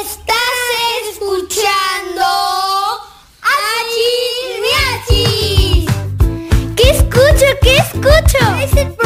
Estás escuchando Achis Miachis. ¿Qué escucho? ¿Qué escucho?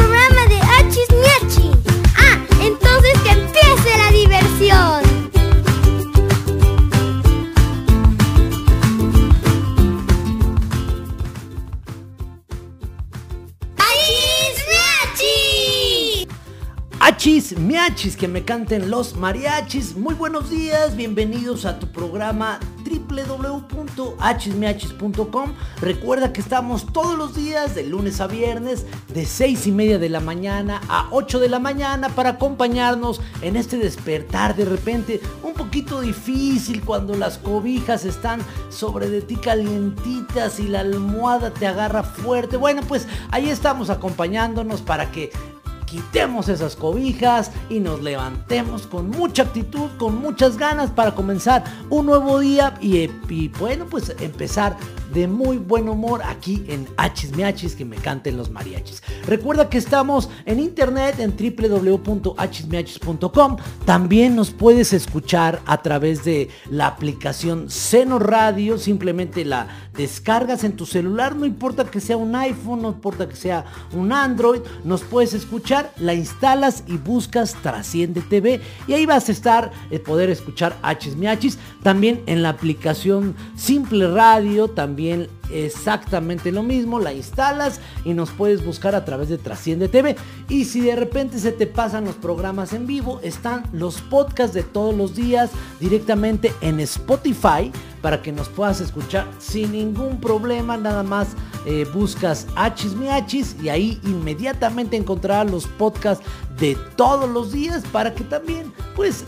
Achis, miachis, que me canten los mariachis. Muy buenos días, bienvenidos a tu programa www.achismiachis.com. Recuerda que estamos todos los días, de lunes a viernes, de 6 y media de la mañana a 8 de la mañana para acompañarnos en este despertar de repente un poquito difícil cuando las cobijas están sobre de ti calientitas y la almohada te agarra fuerte. Bueno, pues ahí estamos acompañándonos para que quitemos esas cobijas y nos levantemos con mucha actitud, con muchas ganas para comenzar un nuevo día y, bueno, pues empezar de muy buen humor aquí en Hachis Miachis, que me canten los mariachis. Recuerda que estamos en internet en www.hachismiachis.com. También nos puedes escuchar a través de la aplicación Seno Radio, simplemente la descargas en tu celular, no importa que sea un iPhone, no importa que sea un Android, nos puedes escuchar, la instalas y buscas Trasciende TV y ahí vas a estar, eh, poder escuchar Hachis Miachis, también en la aplicación Simple Radio, también exactamente lo mismo, la instalas y nos puedes buscar a través de Trasciende TV. Y si de repente se te pasan los programas en vivo, están los podcasts de todos los días directamente en Spotify para que nos puedas escuchar sin ningún problema. Nada más eh, buscas Hachis Miachis y ahí inmediatamente encontrarás los podcasts de todos los días para que también pues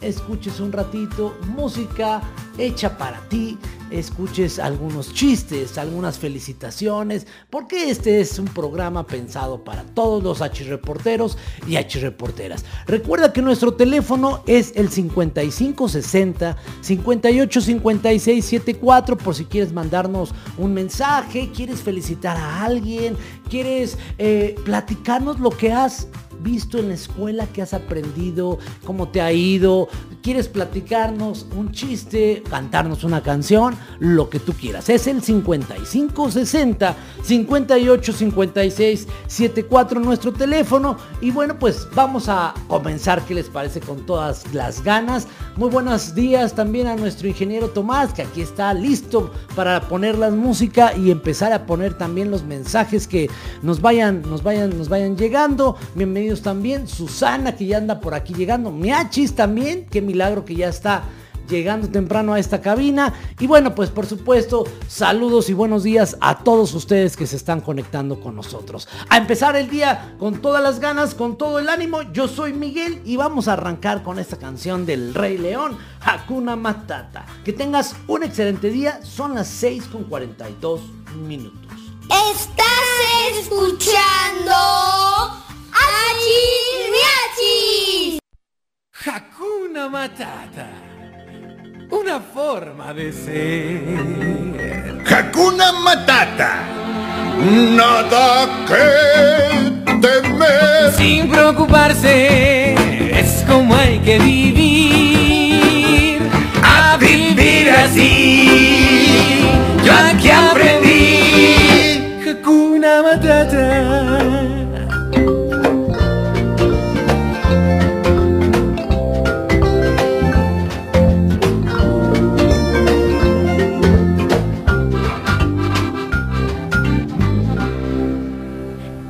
escuches un ratito música hecha para ti, escuches algunos chistes, algunas felicitaciones, porque este es un programa pensado para todos los reporteros y reporteras. Recuerda que nuestro teléfono es el 5560 585674 por si quieres mandarnos un mensaje, quieres felicitar a alguien, quieres eh, platicarnos lo que has visto en la escuela, que has aprendido, cómo te ha ido, quieres platicarnos un chiste, cantarnos una canción, lo que tú quieras. Es el 55 60 58 56 74 nuestro teléfono y bueno, pues vamos a comenzar, ¿qué les parece con todas las ganas? Muy buenos días también a nuestro ingeniero Tomás, que aquí está listo para poner la música y empezar a poner también los mensajes que nos vayan nos vayan nos vayan llegando. También. Susana, que ya anda por aquí llegando. Miachis también. Qué milagro que ya está llegando temprano a esta cabina. Y bueno, pues por supuesto, saludos y buenos días a todos ustedes que se están conectando con nosotros. A empezar el día con todas las ganas, con todo el ánimo. Yo soy Miguel y vamos a arrancar con esta canción del Rey León, Hakuna Matata. Que tengas un excelente día. Son las 6 con 42 minutos. Estás escuchando Achis Miachis. Hakuna Matata. Una forma de ser. Hakuna Matata. Nada que temer. Sin preocuparse, es como hay que vivir. A vivir así. Yo aquí aprendí. Hakuna Matata.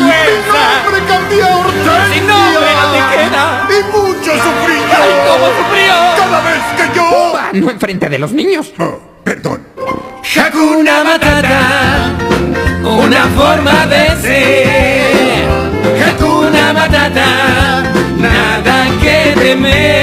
Mi nombre cambió a Hortensia. Sin nombre no te queda. Y mucho sufrí yo. ¡Ay, cómo sufrió! Cada vez que yo... No enfrente de los niños. Oh, perdón. Hakuna Matata, una forma de ser. Hakuna Matata, nada que temer.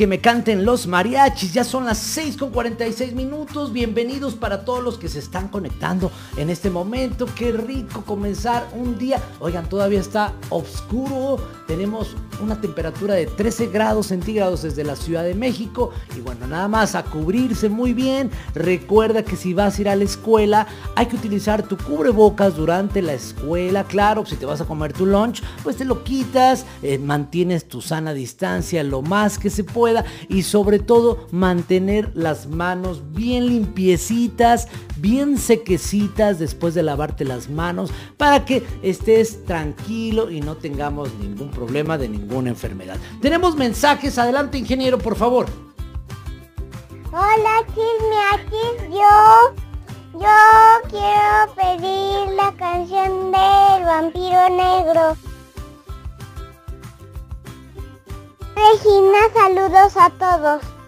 Que me canten los mariachis. Ya son las 6 con 46 minutos. Bienvenidos para todos los que se están conectando en este momento. Qué rico comenzar un día. Oigan, todavía está oscuro. Tenemos una temperatura de 13 grados centígrados desde la Ciudad de México. Nada más a cubrirse muy bien. Recuerda que si vas a ir a la escuela, hay que utilizar tu cubrebocas durante la escuela. Claro, si te vas a comer tu lunch, pues te lo quitas, eh, mantienes tu sana distancia lo más que se pueda y sobre todo mantener las manos bien limpiecitas, bien sequecitas después de lavarte las manos para que estés tranquilo y no tengamos ningún problema de ninguna enfermedad. Tenemos mensajes, adelante ingeniero, por favor. Hola chismeachis, yo, yo quiero pedir la canción del vampiro negro. Regina, saludos a todos.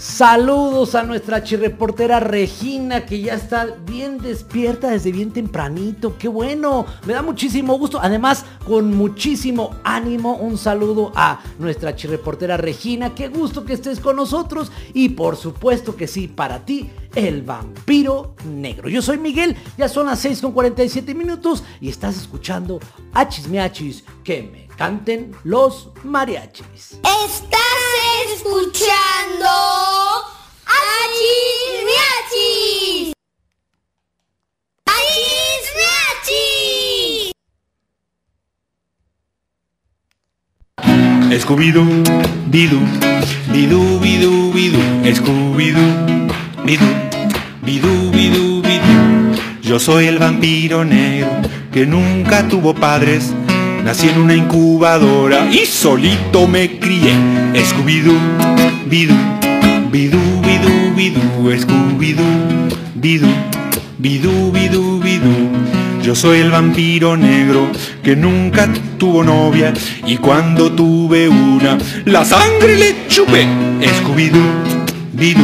Saludos a nuestra chirreportera Regina, que ya está bien despierta desde bien tempranito. ¡Qué bueno! Me da muchísimo gusto. Además, con muchísimo ánimo, un saludo a nuestra chirreportera Regina. ¡Qué gusto que estés con nosotros! Y por supuesto que sí, para ti, el vampiro negro. Yo soy Miguel, ya son las 6 con 47 minutos y estás escuchando Achis Miachis, que me canten los mariachis. Estás escuchando Achis Miachis. Achis Miachis. Scooby-Doo, Bidú, Bidú, Bidú, Bidú, Scooby-Doo, Bidú, Bidú, Bidú, Bidú. Yo soy el vampiro negro que nunca tuvo padres. Nací en una incubadora y solito me crié. Scooby-Doo, Bidú, Bidú, Bidú, Bidú, Scooby-Doo, Bidú, Bidú, Bidú, Bidú. Yo soy el vampiro negro que nunca tuvo novia y cuando tuve una, la sangre le chupé. Scooby-Doo, Bidú,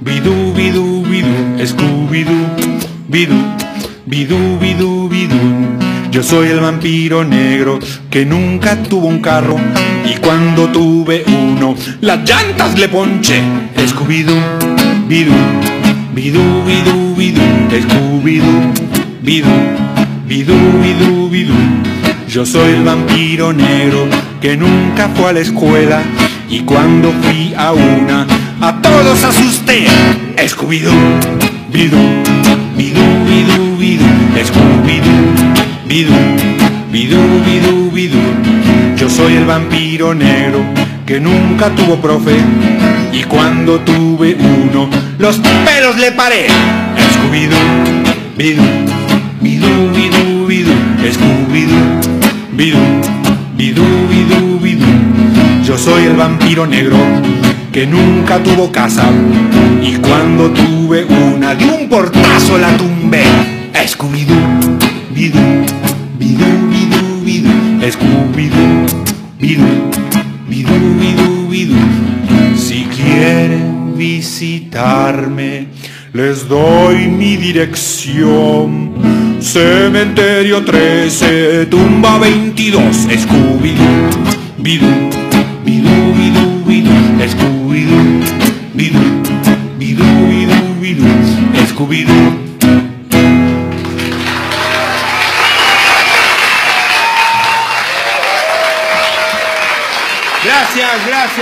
Bidú, Bidú, Bidú, Scooby-Doo, Bidú, Bidú, Bidú, Bidú. Yo soy el vampiro negro que nunca tuvo un carro y cuando tuve uno, las llantas le ponché. Scooby-Doo, Bidú, Bidú, Bidú, Bidú, Scooby-Doo, Bidú, Bidú, Bidú, Bidú. Yo soy el vampiro negro que nunca fue a la escuela y cuando fui a una, a todos asusté. Scooby-Doo, Bidú, Bidú, Bidú, Bidú, Scooby-Doo, Bidú, Bidú, Bidú, Bidú. Yo soy el vampiro negro que nunca tuvo profe y cuando tuve uno, los pelos le paré. Scooby-Doo, bidú, bidú, bidú, bidú, Scooby-Doo, bidú, bidú, bidú, bidú. Yo soy el vampiro negro que nunca tuvo casa y cuando tuve una de un portazo la tumbé. Scooby-Doo, bidú, bidú, bidú, bidú, Scooby-Doo, bidú, bidú, bidú, bidú. Si quieren visitarme, les doy mi dirección. Cementerio 13, tumba 22, Scooby-Doo, bidú, bidú, bidú, bidú, Scooby-Doo, bidú, bidú, bidú, bidú, Scooby-Doo.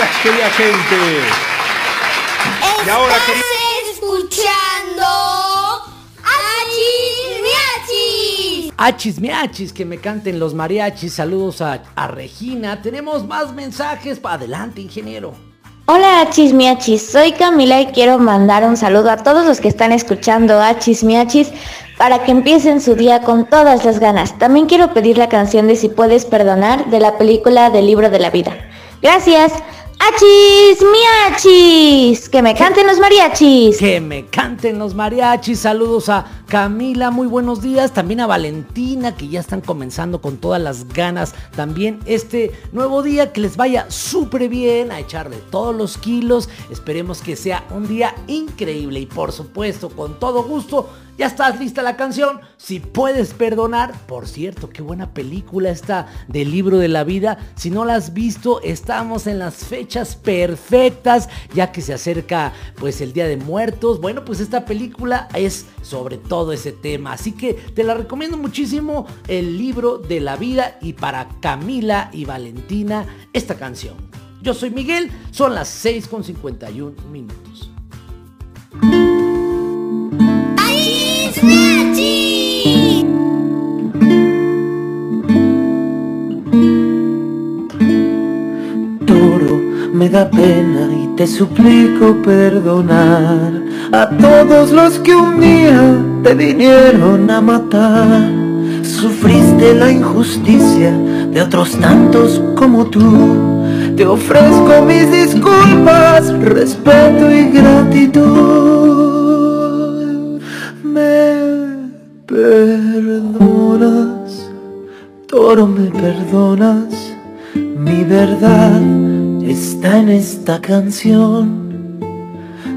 Gracias, querida gente. Y ahora, escuchando Achis Miachis. Achis miachis, que me canten los mariachis. Saludos a, a Regina. Tenemos más mensajes. para Adelante, ingeniero. Hola Achis Miachis, soy Camila y quiero mandar un saludo a todos los que están escuchando Achis Miachis para que empiecen su día con todas las ganas. También quiero pedir la canción de Si puedes perdonar de la película del libro de la vida. Gracias. Achis Miachis, que me canten los mariachis. Que me canten los mariachis. Saludos a Camila, muy buenos días. También a Valentina, que ya están comenzando con todas las ganas. También este nuevo día, que les vaya súper bien, a echarle todos los kilos. Esperemos que sea un día increíble y por supuesto, con todo gusto. Ya estás lista la canción. Si puedes perdonar, por cierto, qué buena película esta del libro de la vida. Si no la has visto, estamos en las fechas perfectas, ya que se acerca pues el Día de Muertos. Bueno, pues esta película es sobre todo ese tema. Así que te la recomiendo muchísimo el libro de la vida y para Camila y Valentina esta canción. Yo soy Miguel, son las 6 con 51 minutos. Toro, me da pena y te suplico perdonar a todos los que un día te vinieron a matar. Sufriste la injusticia de otros tantos como tú. Te ofrezco mis disculpas, respeto y gratitud. Perdonas, toro me perdonas. Mi verdad está en esta canción.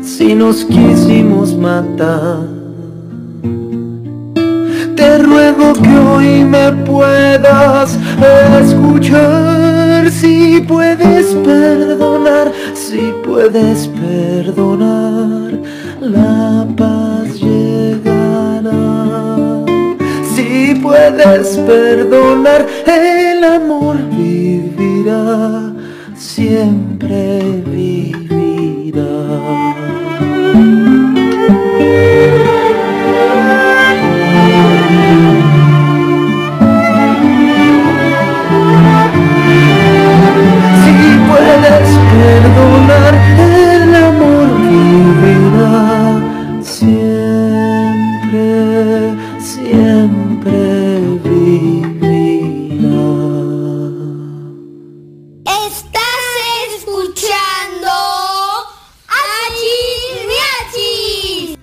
Si nos quisimos matar, te ruego que hoy me puedas escuchar. Si puedes perdonar, si puedes perdonar, la paz puedes perdonar, el amor vivirá, siempre vivirá. Si puedes perdonar,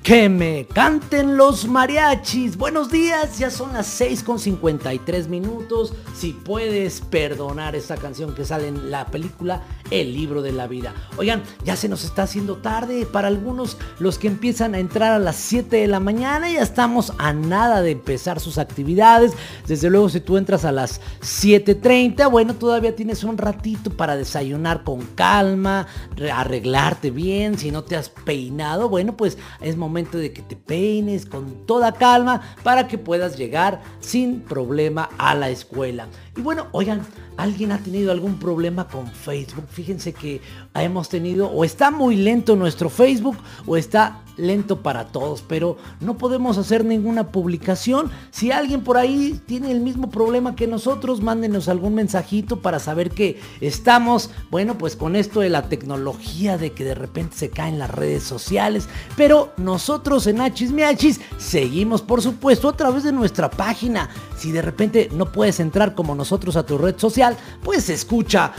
Que me canten los mariachis. Buenos días, ya son las 6 con 53 minutos. Si puedes perdonar esta canción que sale en la película El libro de la vida. Oigan, ya se nos está haciendo tarde. Para algunos, los que empiezan a entrar a las 7 de la mañana, ya estamos a nada de empezar sus actividades. Desde luego, si tú entras a las 7.30, bueno, todavía tienes un ratito para desayunar con calma, re- arreglarte bien. Si no te has peinado, bueno, pues es momento de que te peines con toda calma para que puedas llegar sin problema a la escuela. Y bueno, oigan, ¿alguien ha tenido algún problema con Facebook? Fíjense que hemos tenido o está muy lento nuestro Facebook o está lento para todos, pero no podemos hacer ninguna publicación. Si alguien por ahí tiene el mismo problema que nosotros, mándenos algún mensajito para saber que estamos, bueno, pues con esto de la tecnología de que de repente se caen las redes sociales, pero nosotros en Hachis Miachis seguimos, por supuesto, a través de nuestra página. Si de repente no puedes entrar como nosotros a tu red social, pues escucha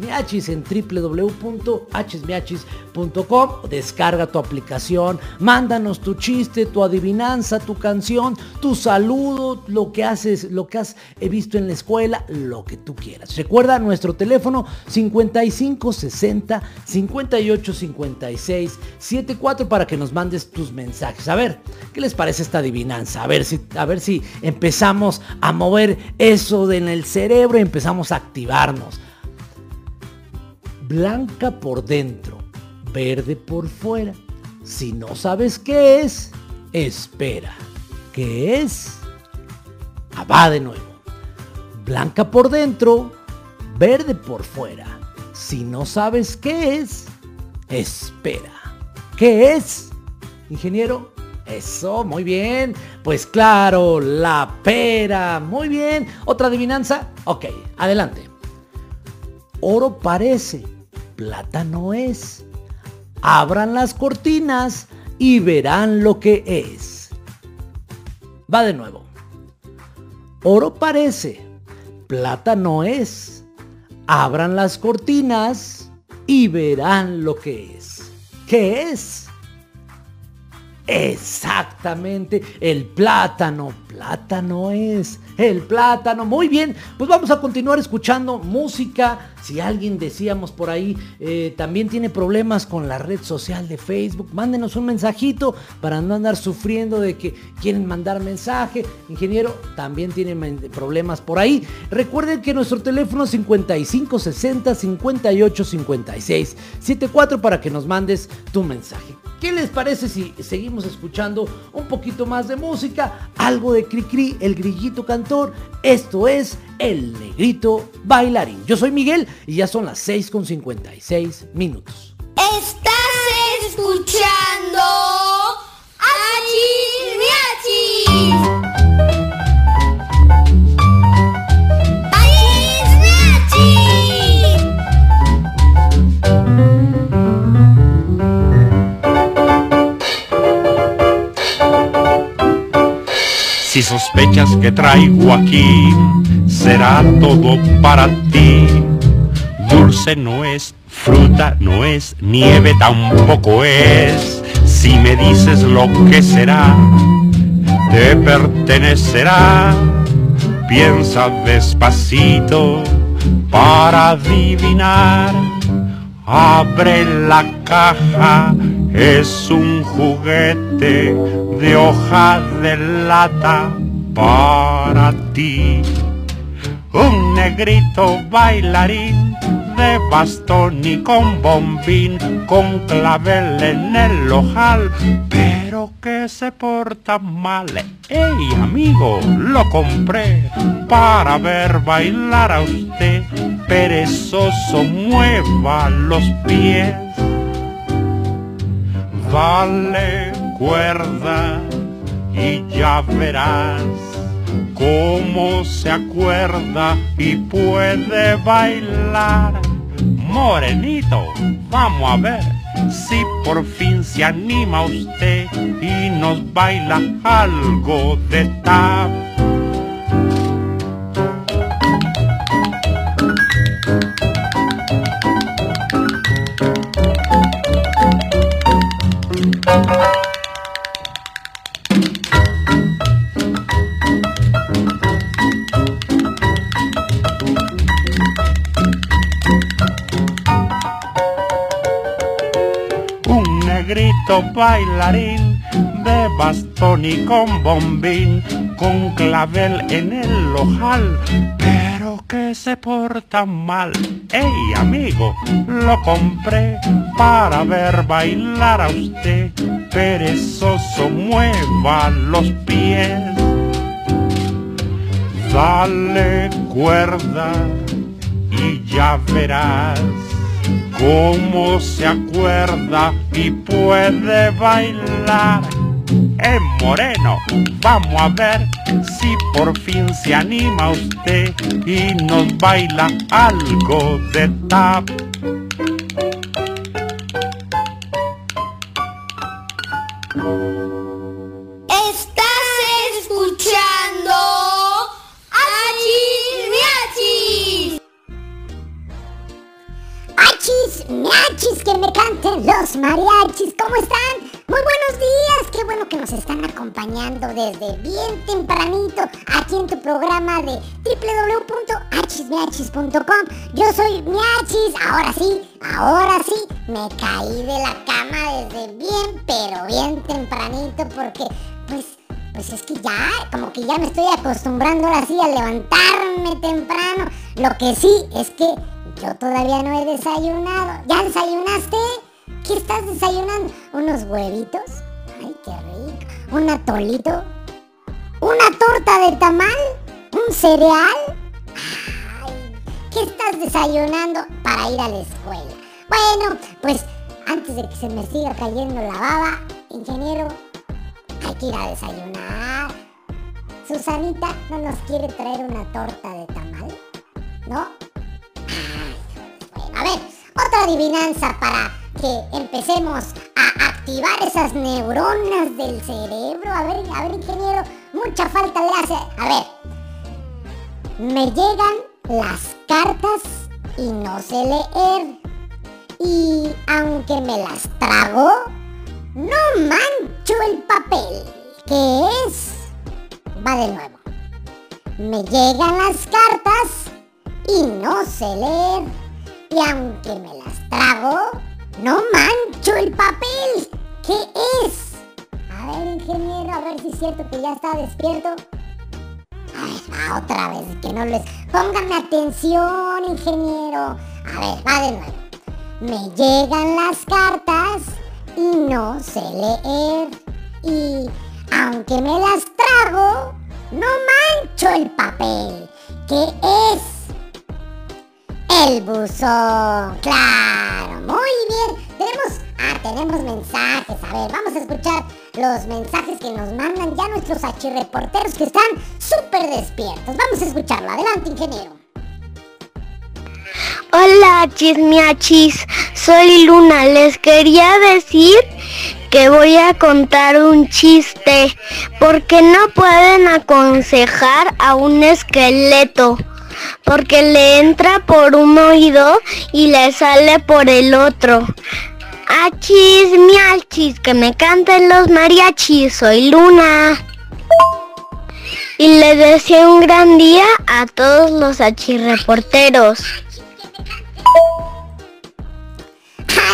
Miachis en www.hsmiachis.com, descarga tu aplicación, mándanos tu chiste, tu adivinanza, tu canción, tu saludo, lo que haces, lo que has visto en la escuela, lo que tú quieras. Recuerda nuestro teléfono 55 60 58 56 74 para que nos mandes tus mensajes. A ver, ¿qué les parece esta adivinanza? A ver si, a ver si empezamos a mover eso en el cerebro empezamos activarnos. Blanca por dentro, verde por fuera. Si no sabes qué es, espera. ¿Qué es? Va de nuevo. Blanca por dentro, verde por fuera. Si no sabes qué es, espera. ¿Qué es? Ingeniero, eso, muy bien. Pues claro, la pera. Muy bien. ¿Otra adivinanza? Ok, adelante. Oro parece, plata no es. Abran las cortinas y verán lo que es. Va de nuevo. Oro parece, plata no es. Abran las cortinas y verán lo que es. ¿Qué es? Exactamente, el plátano. Plátano es el plátano. Muy bien, pues vamos a continuar escuchando música. Si alguien decíamos por ahí eh, también tiene problemas con la red social de Facebook, mándenos un mensajito para no andar sufriendo de que quieren mandar mensaje. Ingeniero, también tienen problemas por ahí. Recuerden que nuestro teléfono es 5560 58 56 74 para que nos mandes tu mensaje. ¿Qué les parece si seguimos escuchando un poquito más de música? Algo de Cricri, el grillito cantor. Esto es El Negrito Bailarín. Yo soy Miguel y ya son las 6 con 56 minutos. Estás escuchando Achis Si sospechas que traigo aquí, será todo para ti. Dulce no es, fruta no es, nieve tampoco es. Si me dices lo que será, te pertenecerá. Piensa despacito para adivinar. Abre la caja, es un juguete de hoja de lata para ti. Un negrito bailarín de bastón y con bombín, con clavel en el ojal, pero que se porta mal. ¡Ey, amigo! Lo compré para ver bailar a usted. Perezoso, mueva los pies. Dale cuerda y ya verás cómo se acuerda y puede bailar. Morenito, vamos a ver si por fin se anima usted y nos baila algo de tap. Bailarín de bastón y con bombín, con clavel en el ojal, pero que se porta mal. Ey, amigo, lo compré para ver bailar a usted, perezoso mueva los pies. Dale cuerda y ya verás cómo se acuerda y puede bailar. Eh, Moreno, vamos a ver si por fin se anima usted y nos baila algo de tap. Miachis, que me canten los mariachis! ¿Cómo están? Muy buenos días, qué bueno que nos están acompañando desde bien tempranito aquí en tu programa de www.achismiachis.com. Yo soy Miachis, ahora sí, ahora sí, me caí de la cama desde bien, pero bien tempranito porque pues pues es que ya, como que ya me estoy acostumbrando ahora sí a levantarme temprano. Lo que sí es que yo todavía no he desayunado. ¿Ya desayunaste? ¿Qué estás desayunando? ¿Unos huevitos? Ay, qué rico. ¿Un atolito? ¿Una torta de tamal? ¿Un cereal? Ay, ¿qué estás desayunando para ir a la escuela? Bueno, pues antes de que se me siga cayendo la baba, ingeniero, hay que ir a desayunar. Susanita no nos quiere traer una torta de tamal, ¿no? A ver, otra adivinanza para que empecemos a activar esas neuronas del cerebro. A ver, a ver, ingeniero, mucha falta le hace. A ver, me llegan las cartas y no sé leer. Y aunque me las trago, no mancho el papel. ¿Qué es? Va de nuevo. Me llegan las cartas y no sé leer. Y aunque me las trago, no mancho el papel. ¿Qué es? A ver, ingeniero, a ver si es cierto que ya está despierto. A ver, otra vez, que no les... Pónganme atención, ingeniero. A ver, va de nuevo. Me llegan las cartas y no sé leer. Y aunque me las trago, no mancho el papel. ¿Qué es? El buzón. Claro, muy bien. Tenemos, ah, tenemos mensajes. A ver, vamos a escuchar los mensajes que nos mandan ya nuestros achirreporteros que están súper despiertos. Vamos a escucharlo. Adelante, ingeniero. Hola chismiachis, soy Luna. Les quería decir que voy a contar un chiste porque no pueden aconsejar a un esqueleto porque le entra por un oído y le sale por el otro. Achis, miachis, que me canten los mariachis, soy Luna. Y le deseo un gran día a todos los achirreporteros.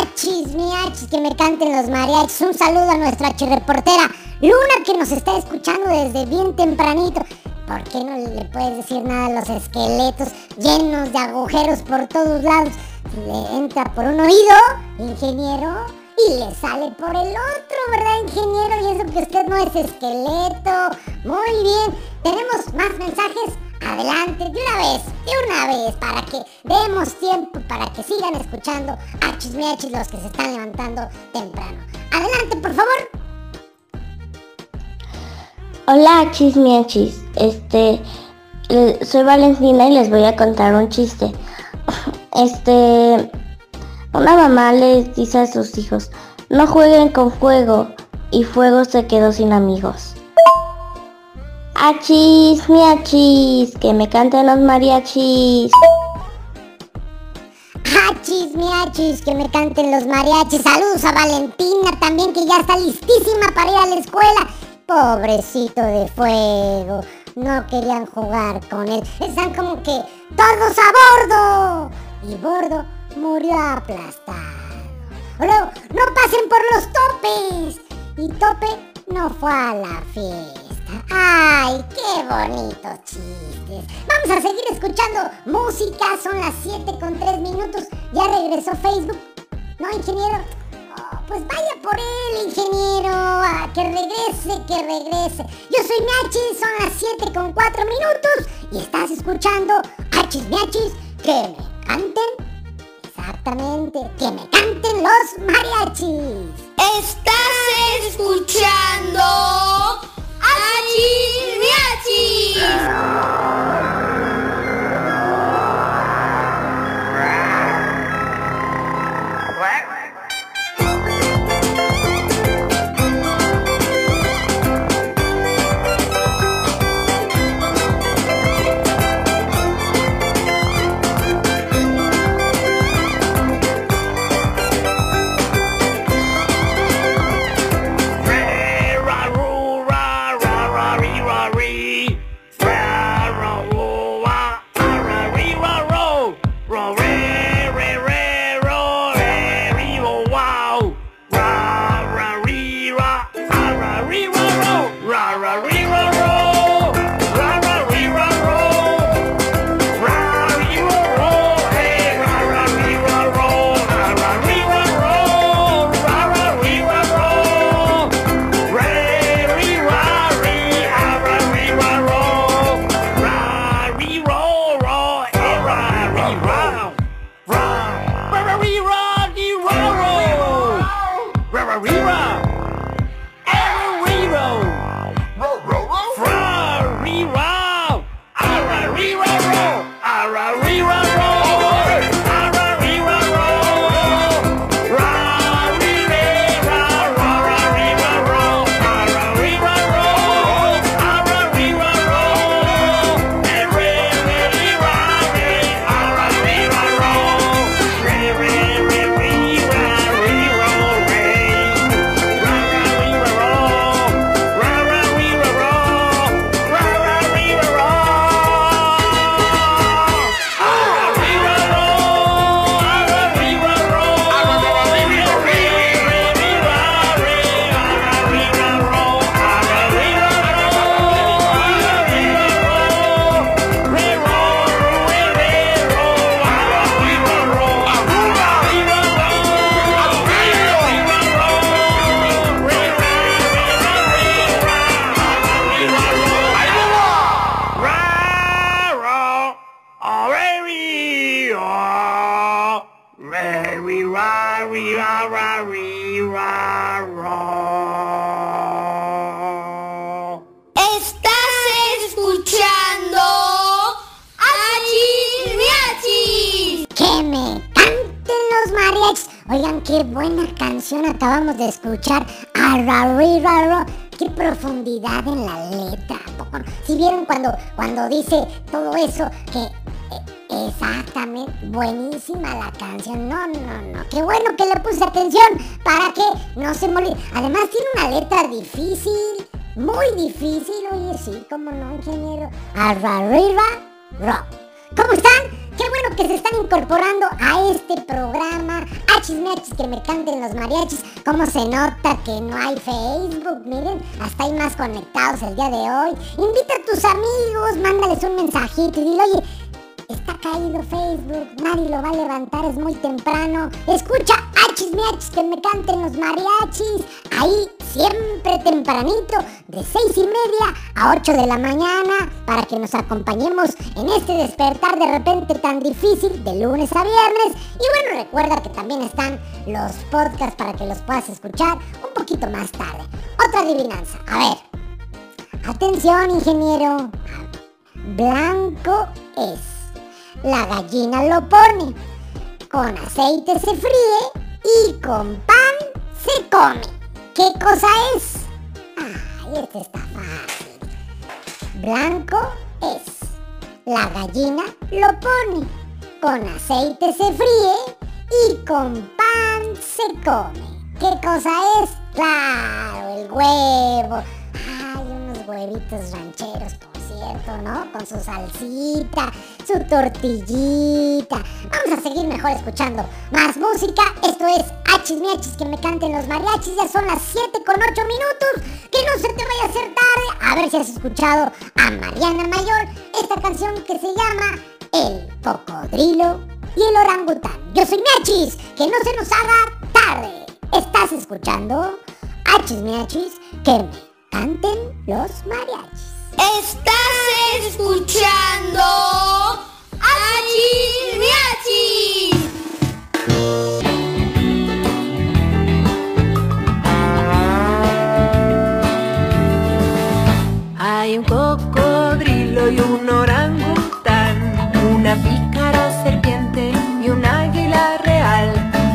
Achis, miachis, que me canten los mariachis. Un saludo a nuestra reportera Luna que nos está escuchando desde bien tempranito. ¿Por qué no le puedes decir nada a los esqueletos llenos de agujeros por todos lados? Le entra por un oído, ingeniero, y le sale por el otro, ¿verdad, ingeniero? Y eso que usted no es esqueleto. Muy bien, tenemos más mensajes. Adelante, de una vez, de una vez, para que demos tiempo, para que sigan escuchando a chismeachis los que se están levantando temprano. Adelante, por favor. Hola chismiachis, este, soy Valentina y les voy a contar un chiste. Este, una mamá les dice a sus hijos, no jueguen con fuego y fuego se quedó sin amigos. Achis, miachis, que me canten los mariachis. Achis, miachis, que me canten los mariachis. Saludos a Valentina también, que ya está listísima para ir a la escuela. Pobrecito de fuego. No querían jugar con él. Están como que todos a bordo. Y bordo murió aplastado. Luego, no pasen por los topes. Y tope no fue a la fiesta. ¡Ay, qué bonitos chistes! Vamos a seguir escuchando música. Son las 7 con 3 minutos. Ya regresó Facebook. ¿No, ingeniero? Pues vaya por él, ingeniero. Que regrese, que regrese. Yo soy Miachis, son las 7 con 4 minutos. Y estás escuchando Hachis Miachis. Que me canten. Exactamente. Que me canten los mariachis. Estás escuchando Achis Miachis. Cuando, dice todo eso, que eh, exactamente, buenísima la canción. No, no, no. Qué bueno que le puse atención para que no se me olvide. Además tiene una letra difícil. Muy difícil, oye, sí, cómo no, ingeniero. Arrarira Rock. ¿Cómo están? Qué bueno que se están incorporando a este programa. Achis miachis que me canten los mariachis. ¿Cómo se nota que no hay Facebook? Miren, hasta hay más conectados el día de hoy. Invita a tus amigos, mándales un mensajito y dile, oye, Está caído Facebook, nadie lo va a levantar, es muy temprano. Escucha, achis miachis, que me canten los mariachis. Ahí, siempre tempranito, de seis y media a 8 de la mañana, para que nos acompañemos en este despertar de repente tan difícil de lunes a viernes. Y bueno, recuerda que también están los podcasts para que los puedas escuchar un poquito más tarde. Otra adivinanza, a ver. Atención, ingeniero. Blanco es. La gallina lo pone. Con aceite se fríe y con pan se come. ¿Qué cosa es? Ay, este está fácil. Blanco es. La gallina lo pone. Con aceite se fríe y con pan se come. ¿Qué cosa es? Claro, el huevo. Ay, unos huevitos rancheros, cierto, ¿no? Con su salsita, su tortillita. Vamos a seguir mejor escuchando más música. Esto es Hachis Miachis, que me canten los mariachis. Ya son las 7 con 8 minutos. Que no se te vaya a hacer tarde. A ver si has escuchado a Mariana Mayor esta canción que se llama El Cocodrilo y el Orangután. Yo soy Miachis, que no se nos haga tarde. ¿Estás escuchando? Hachis Miachis, que me canten los mariachis. Estás escuchando Achi Riachi. Hay un cocodrilo y un orangután, una pícara serpiente y un águila real,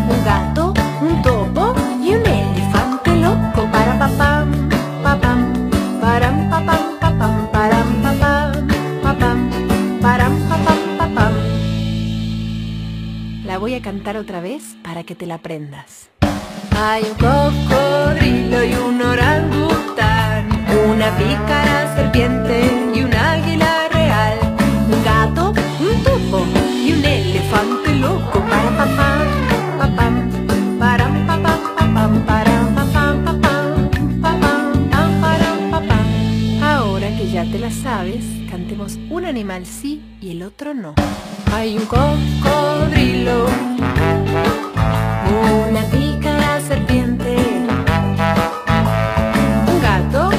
un gato, un topo y un elefante loco para papá. La voy a cantar otra vez para que te la aprendas. Hay un cocodrilo y un orangután, una pícara serpiente y un águila real, un gato, un topo y un elefante loco. Ahora que ya te la sabes, cantemos un animal sí y el otro no. Hay un cocodrilo, una pícara serpiente, un gato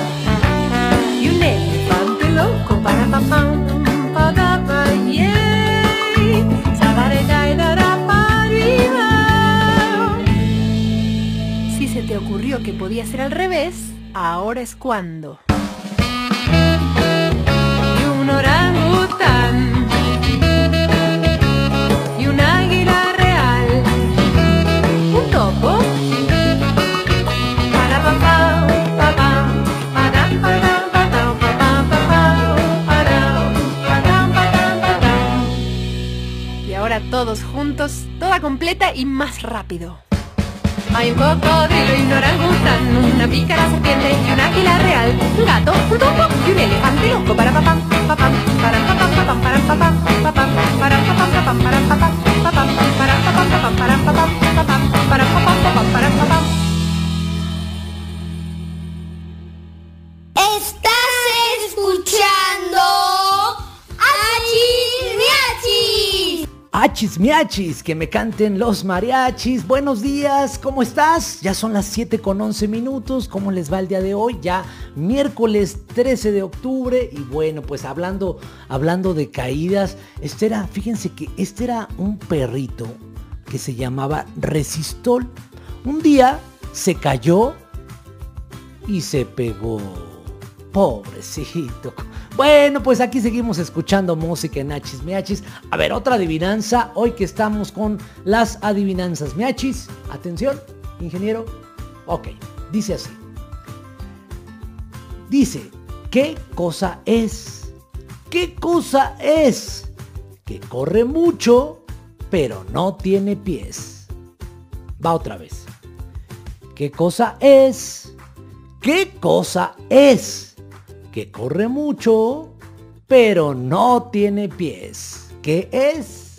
y un elefante loco para papam, para pa yay, sabaredaidaraparida. Si se te ocurrió que podía ser al revés, ahora es cuando y un águila real, un topo. Y ahora todos juntos, toda completa y más rápido. Hay un cocodrilo y un orangután, una pícara serpiente y un águila real, un gato, un topo y un elefante loco. Para papam, papam, para papam, papam, para papam, papam, para papam, papam, para papam, papam, para papam, papam, para papam, papam, para papam, papam, para papam. Achis miachis, que me canten los mariachis. Buenos días, ¿cómo estás? Ya son las 7 con 11 minutos. ¿Cómo les va el día de hoy? Ya miércoles 13 de octubre. Y bueno, pues hablando, hablando de caídas, este era, fíjense que este era un perrito que se llamaba Resistol. Un día se cayó y se pegó. Pobrecito. Bueno, pues aquí seguimos escuchando música en Hachis Miachis. A ver, otra adivinanza. Hoy que estamos con las adivinanzas Miachis. Atención, ingeniero. Ok, dice así. Dice, ¿qué cosa es? ¿Qué cosa es? Que corre mucho, pero no tiene pies. Va otra vez. ¿Qué cosa es? ¿Qué cosa es? Que corre mucho, pero no tiene pies. ¿Qué es?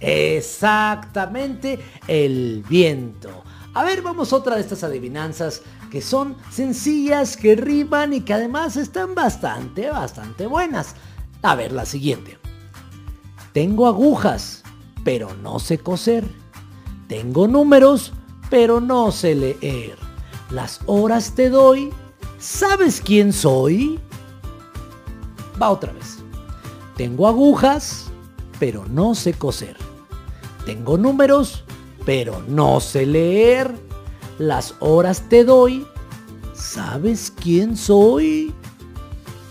Exactamente el viento. A ver, vamos otra de estas adivinanzas que son sencillas, que riman y que además están bastante, bastante buenas. A ver, la siguiente. Tengo agujas, pero no sé coser. Tengo números, pero no sé leer. Las horas te doy. ¿Sabes quién soy? Va otra vez. Tengo agujas, pero no sé coser. Tengo números, pero no sé leer. Las horas te doy. ¿Sabes quién soy?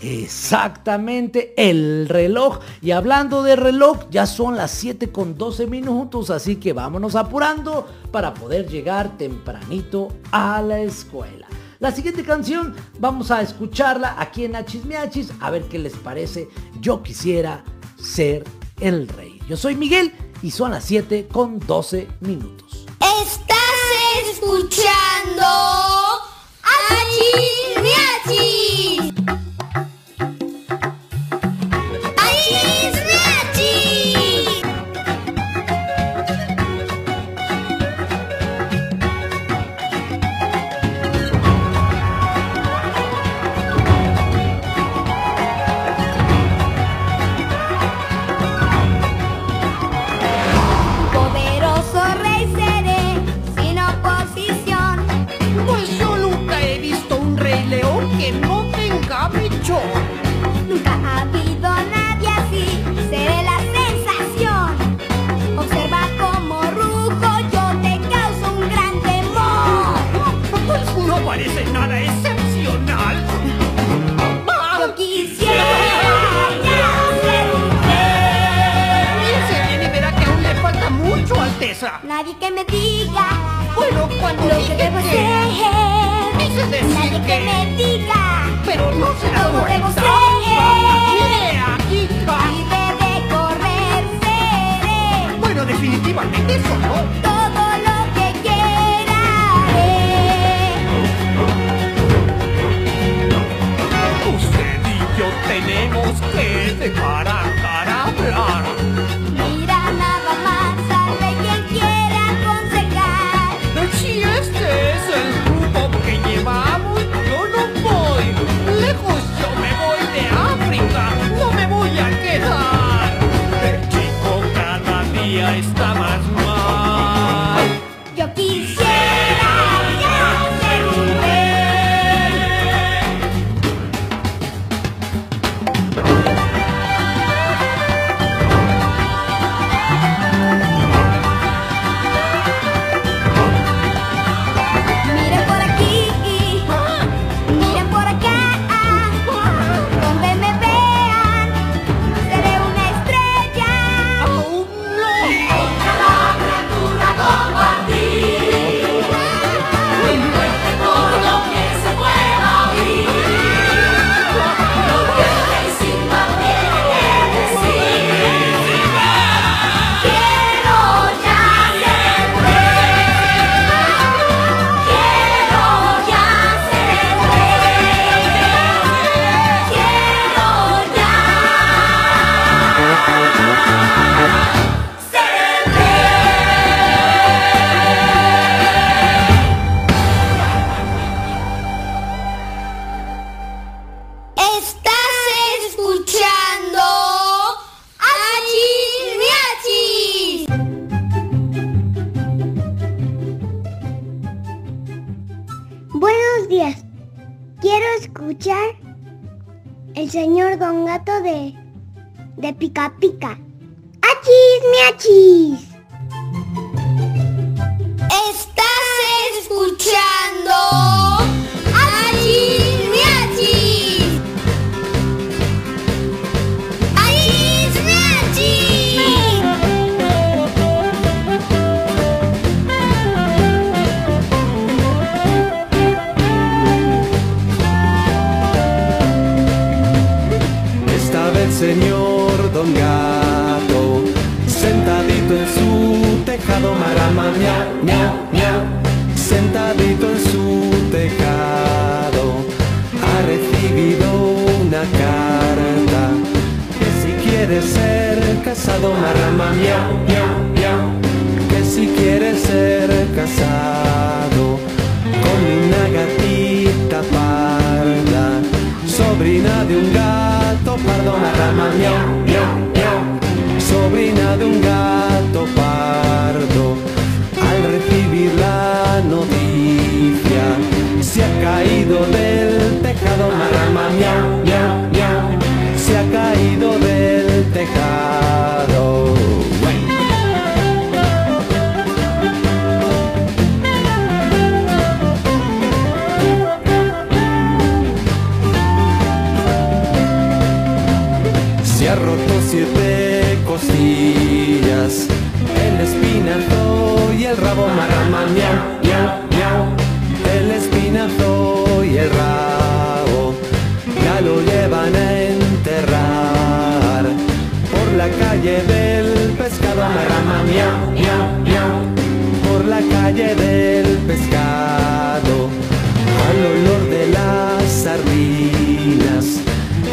Exactamente, el reloj. Y hablando de reloj, ya son las 7 con 12 minutos, así que vámonos apurando para poder llegar tempranito a la escuela. La siguiente canción vamos a escucharla aquí en Achismiachis, a ver qué les parece. Yo quisiera ser el rey. Yo soy Miguel y son las 7 con 12 minutos. Estás escuchando Achis Nadie que me diga Bueno, cuando lo que debo ser. Quise decir Nadie que que- me diga Pero no se da cómo debo ser. Hija. Libre de correr seré. Bueno, definitivamente eso no. Todo lo que quiera. Usted y yo tenemos que dejar a hablar. Miau, miau, miau, sentadito en su tejado, ha recibido una carta, que si quiere ser casado, marama, miau, miau, miau, que si quiere ser casado, con una gatita parda, sobrina de un gato pardo, marrama, miau, miau, miau, sobrina de un gato pardo, recibir la noticia, se ha caído del tejado, marrama, miau, miau, del pescado, al olor de las sardinas.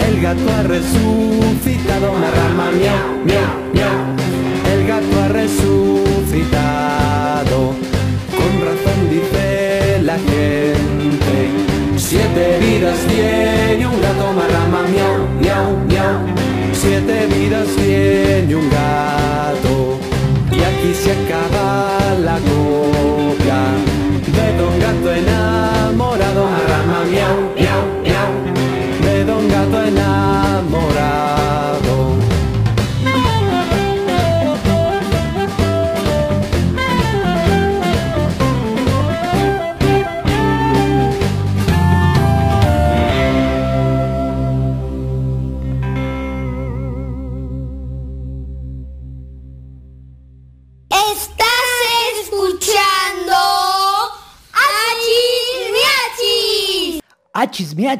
El gato ha resucitado, marrama, miau, miau, miau. El gato ha resucitado, con razón dice la gente. Siete vidas tiene un gato, marrama, miau, miau, miau. Siete vidas tiene un gato. Y se acaba la copla de Don Gato enamorado, miau, miau.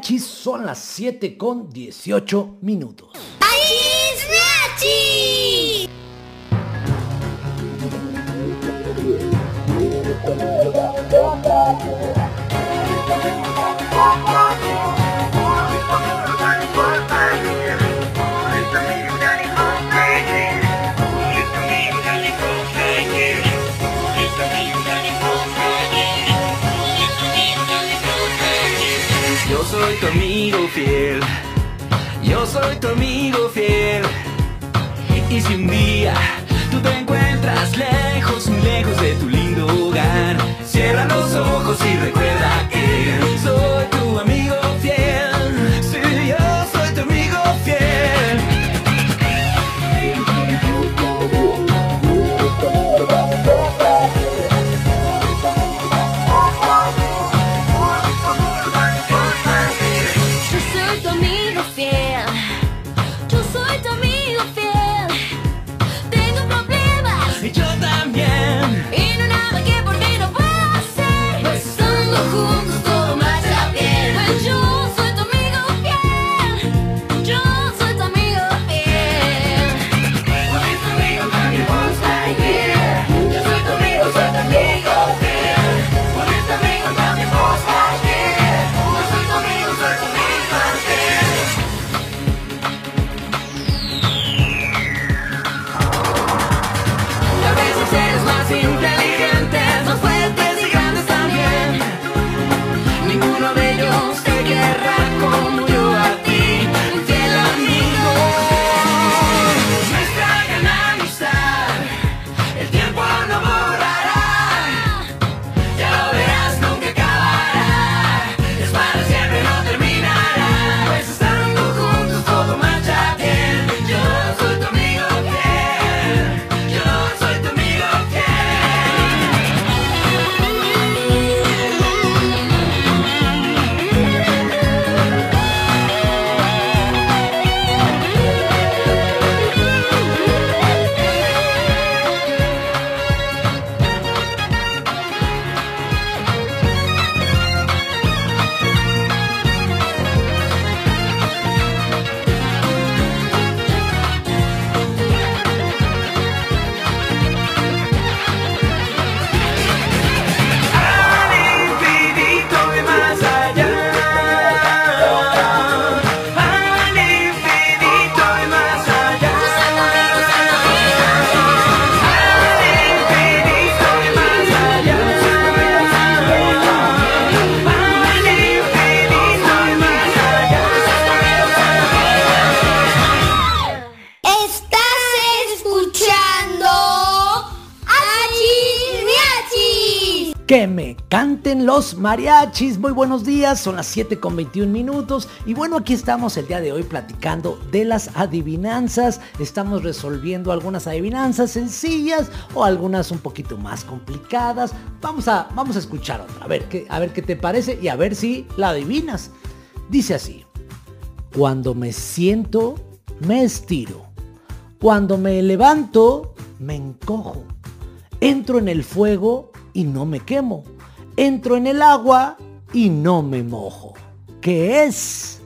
Son las 7 con 18 minutos. Tu amigo fiel, yo soy tu amigo fiel. Y si un día tú te encuentras lejos, lejos de tu lindo hogar, cierra los ojos y recuerda que soy canten los mariachis. Muy buenos días, son las 7 con 21 minutos. Y bueno, aquí estamos el día de hoy platicando de las adivinanzas. Estamos resolviendo algunas adivinanzas sencillas o algunas un poquito más complicadas. Vamos a, vamos a escuchar otra, a ver, qué, a ver qué te parece y a ver si la adivinas. Dice así, cuando me siento, me estiro. Cuando me levanto, me encojo. Entro en el fuego y no me quemo. Entro en el agua y no me mojo. ¿Qué es?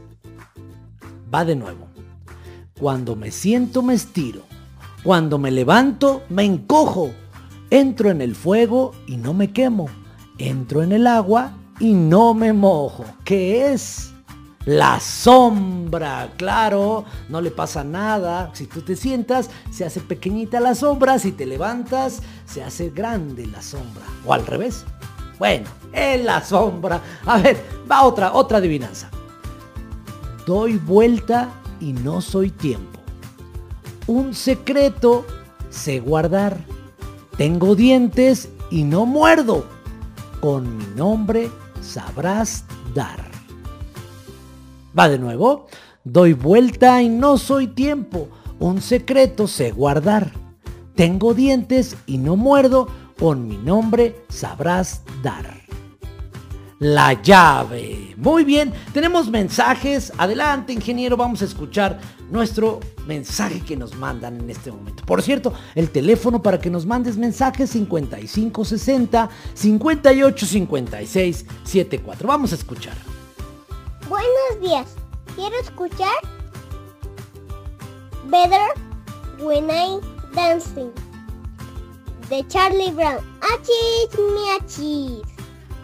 Va de nuevo. Cuando me siento me estiro. Cuando me levanto me encojo. Entro en el fuego y no me quemo. Entro en el agua y no me mojo. ¿Qué es? La sombra, claro, no le pasa nada. Si tú te sientas, se hace pequeñita la sombra. Si te levantas, se hace grande la sombra. O al revés. Bueno, es la sombra. A ver, va otra, otra adivinanza. Doy vuelta y no soy tiempo. Un secreto sé guardar. Tengo dientes y no muerdo. Con mi nombre sabrás dar. Va de nuevo. Doy vuelta y no soy tiempo. Un secreto sé guardar. Tengo dientes y no muerdo. Con mi nombre sabrás dar. La llave. Muy bien, tenemos mensajes. Adelante, ingeniero, vamos a escuchar nuestro mensaje que nos mandan en este momento. Por cierto, el teléfono para que nos mandes mensajes 5560 5856 74. Vamos a escuchar. Buenos días. Quiero escuchar Better When I Dancing de Charlie Brown. ¡Achis, miachis!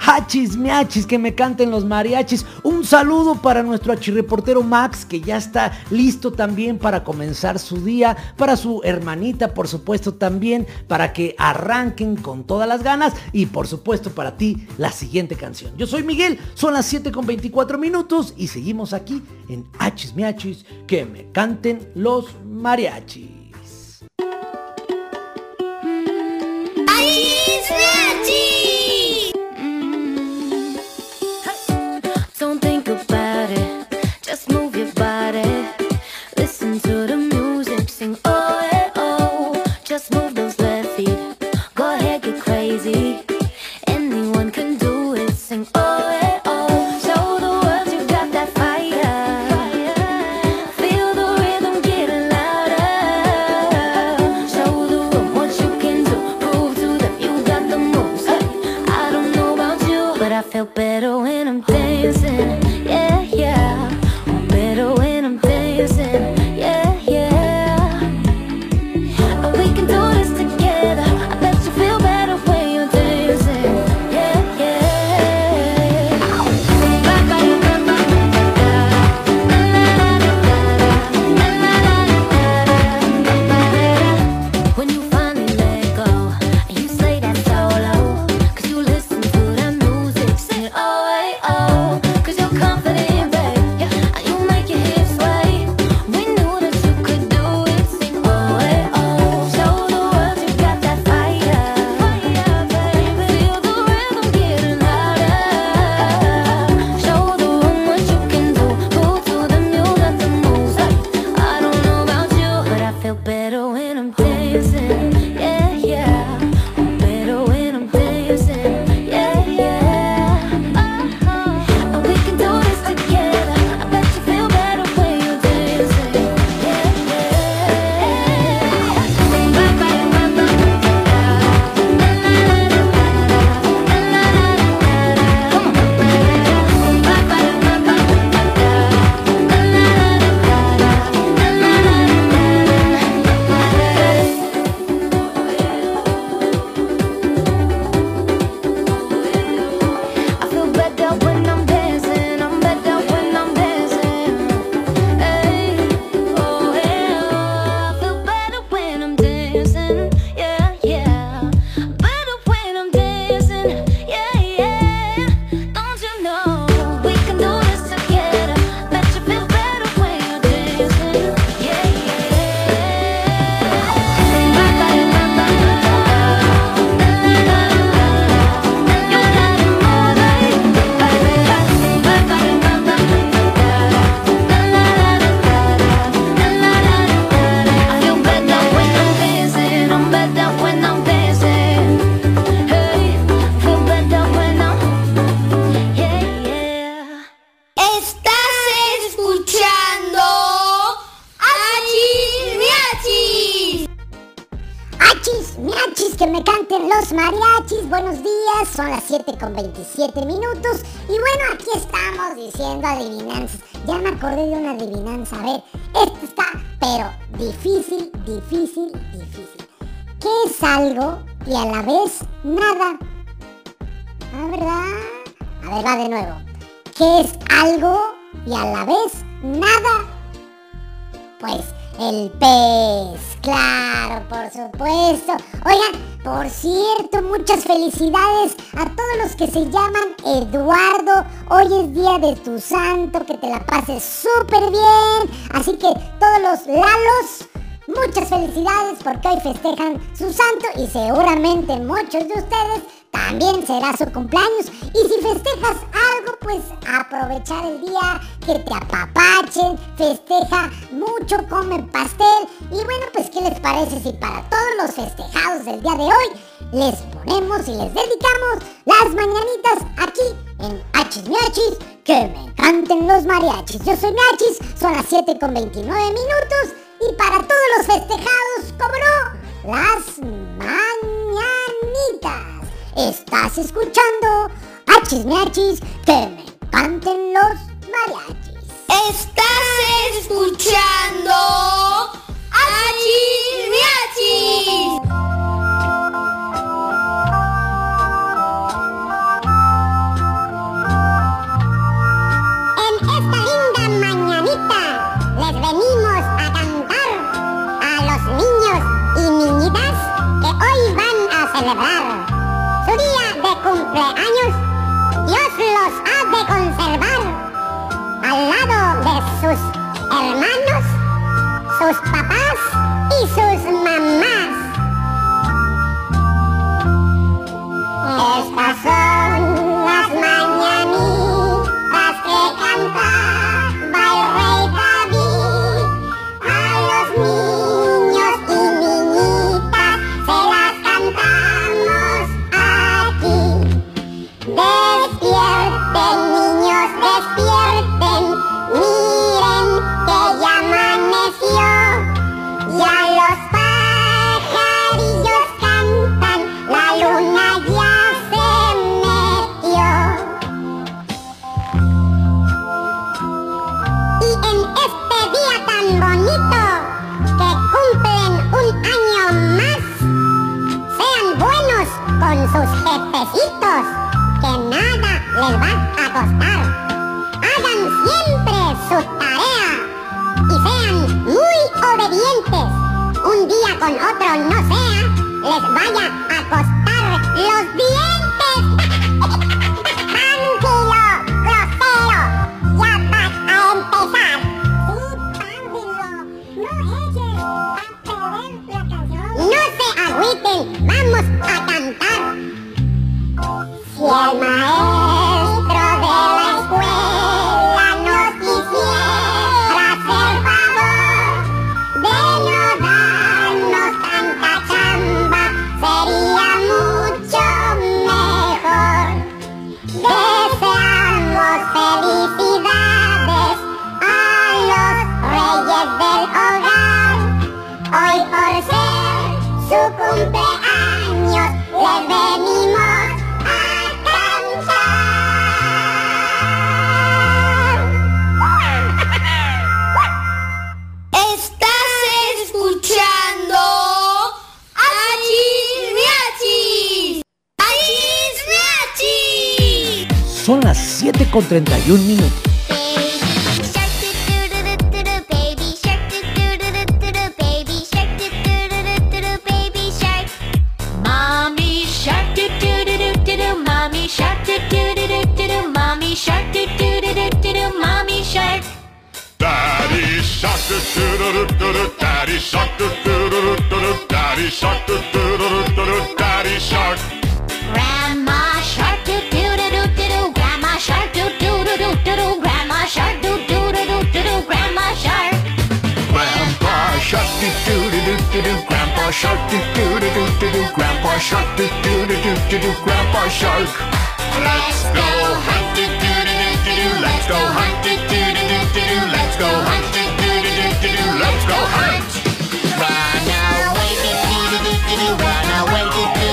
Hachis, miachis, que me canten los mariachis. Un saludo para nuestro achirreportero Max, que ya está listo también para comenzar su día. Para su hermanita, por supuesto, también. Para que arranquen con todas las ganas. Y por supuesto, para ti, la siguiente canción. Yo soy Miguel, son las 7 con 24 minutos. Y seguimos aquí en Hachis, miachis, que me canten los mariachis. Don't think about it, just move your body. Listen to the felicidades a todos los que se llaman Eduardo. Hoy es día de tu santo, que te la pases súper bien. Así que todos los Lalos, muchas felicidades porque hoy festejan su santo y seguramente muchos de ustedes también será su cumpleaños. Y si festejas algo, pues aprovechar el día, que te apapachen, festeja mucho, come pastel. Y bueno, pues ¿qué les parece si para todos los festejados del día de hoy les ponemos y les dedicamos las mañanitas aquí en Hachis Miachis? Que me canten los mariachis. Yo soy Miachis, son las 7 con 29 minutos. Y para todos los festejados, como no, las mañanitas. Estás escuchando Hachis Miachis, que me canten los mariachis. Estás escuchando Achis Miachis. Celebrar su día de cumpleaños. Dios los ha de conservar al lado de sus hermanos, sus papás y sus mamás. Estas son くれんだ4人シャックトゥルルトゥルダディシャックトゥルルトゥルダディシャック Grandpa Shark do do do do do do Grandpa Shark do do do do do do Grandpa Shark. Let's go hunt do do do do do. Let's go hunt do do do do do do. Let's go hunt do do do do do do. Let's go hunt. Run away do do do do do. Run away do do.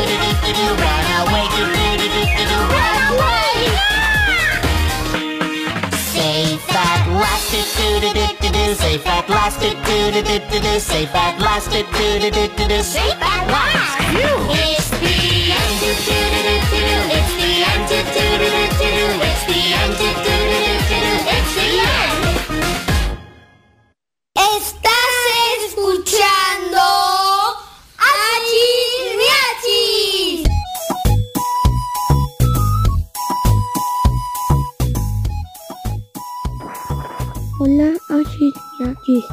safe at last It do do do do do safe at last It do do do do do safe at last. It's the end do do do do do. It's the end do do do do do. It's the end do do. Miachis.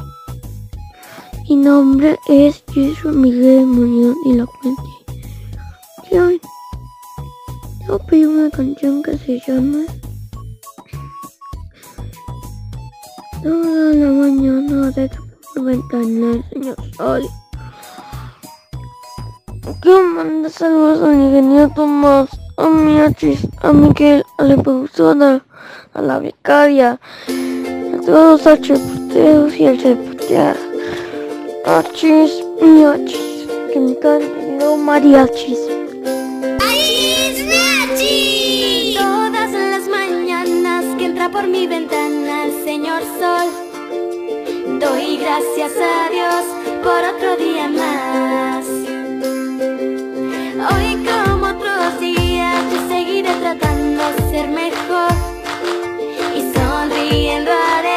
Mi nombre es Jesús Miguel Muñoz y la Puente. Y hoy te voy a pedir una canción que se llama Toda la mañana de tu ventana señor sol. Quiero mandar saludos a mi ingeniero Tomás, a mi Achis, a Miguel, a la profesora, a la becaria, a todos los H y el. Achis, mi Achis, que me canten los mariachis. Achis Miachis. Todas las mañanas que entra por mi ventana señor sol. Doy gracias a Dios por otro día más. Hoy como otros días yo seguiré tratando de ser mejor y sonriendo haré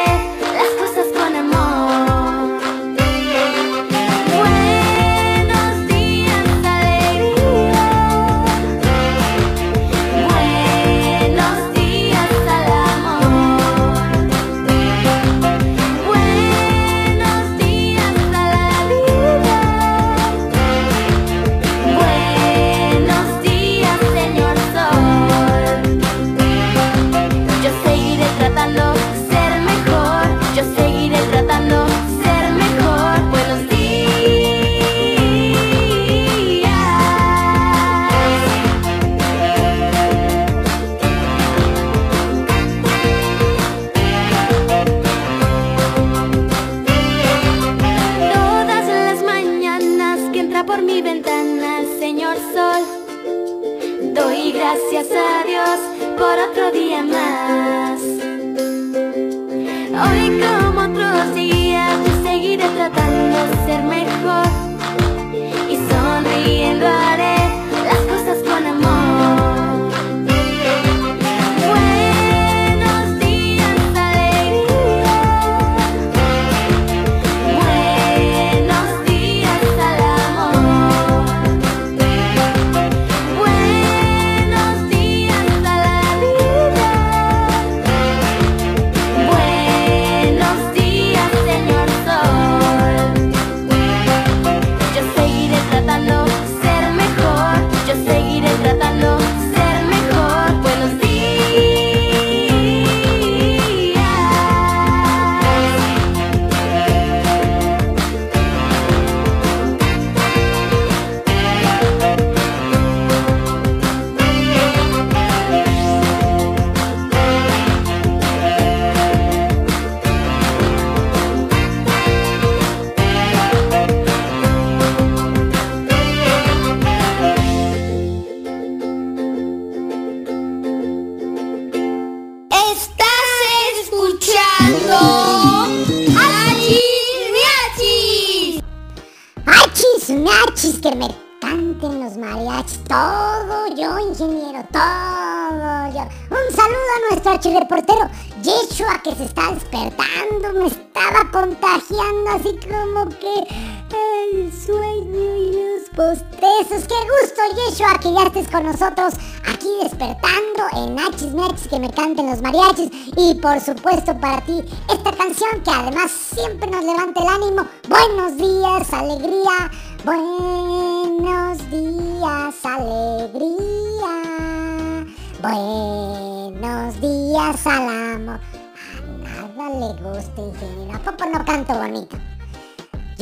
postezos. Qué gusto, Yeshua, que ya estés con nosotros aquí despertando en Achis, machis, que me canten los mariachis. Y por supuesto para ti, esta canción que además siempre nos levanta el ánimo. Buenos días, alegría. Buenos días, alegría. Buenos días al amor. A nada le gusta, ingeniero. ¿A poco no canto bonito?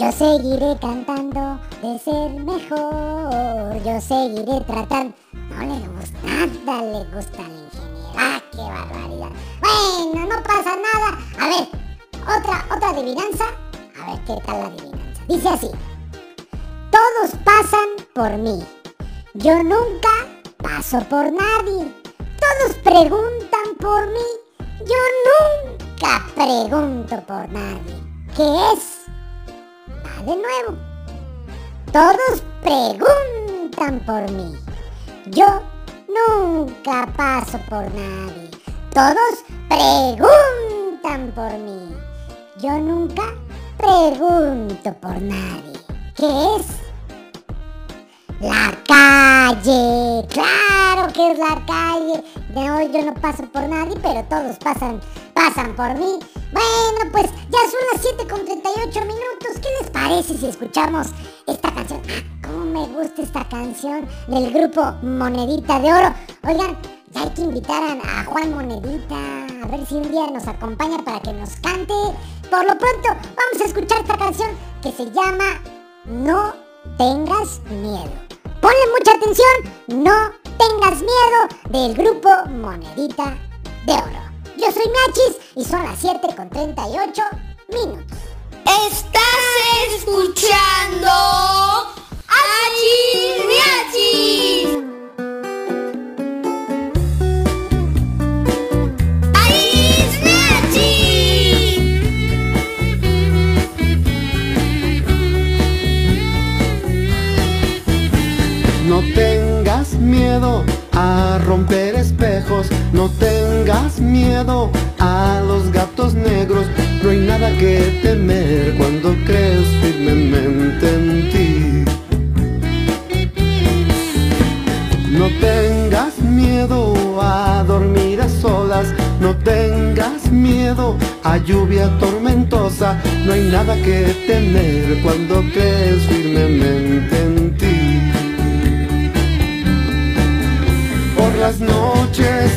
Yo seguiré cantando de ser mejor. Yo seguiré tratando. No le gusta, nada le gusta al ingeniero. ¡Ah, qué barbaridad! Bueno, no pasa nada. A ver, otra, otra adivinanza. A ver qué tal la adivinanza. Dice así. Todos pasan por mí. Yo nunca paso por nadie. Todos preguntan por mí. Yo nunca pregunto por nadie. ¿Qué es? De nuevo. Todos preguntan por mí. Yo nunca paso por nadie. Todos preguntan por mí. Yo nunca pregunto por nadie. ¿Qué es? La calle. Claro que es la calle. De hoy yo no paso por nadie, pero todos pasan, pasan por mí. Bueno, pues ya son las 7 con 38 minutos. ¿Qué les parece si escuchamos esta canción? Ah, cómo me gusta esta canción del grupo Monedita de Oro. Oigan, ya hay que invitar a, a Juan Monedita. A ver si un día nos acompaña para que nos cante. Por lo pronto, vamos a escuchar esta canción que se llama No tengas miedo. Ponle mucha atención, no tengas miedo del grupo Monedita de Oro. Yo soy Miachis y son las 7 con 38 minutos. Estás escuchando Achis Miachis. Romper espejos. No tengas miedo a los gatos negros. No hay nada que temer cuando crees firmemente en ti. No tengas miedo a dormir a solas, no tengas miedo a lluvia tormentosa, no hay nada que temer cuando crees firmemente en ti. Las noches,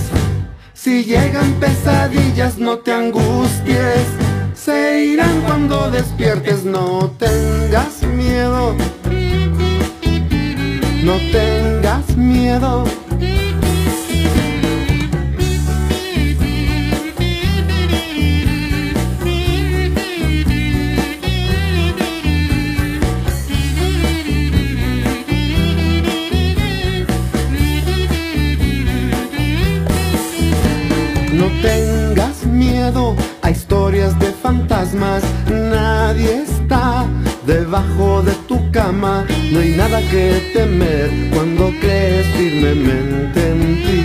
si llegan pesadillas, no te angusties, se irán cuando despiertes, no tengas miedo. No tengas miedo. Fantasmas, nadie está debajo de tu cama, no hay nada que temer cuando crees firmemente en ti.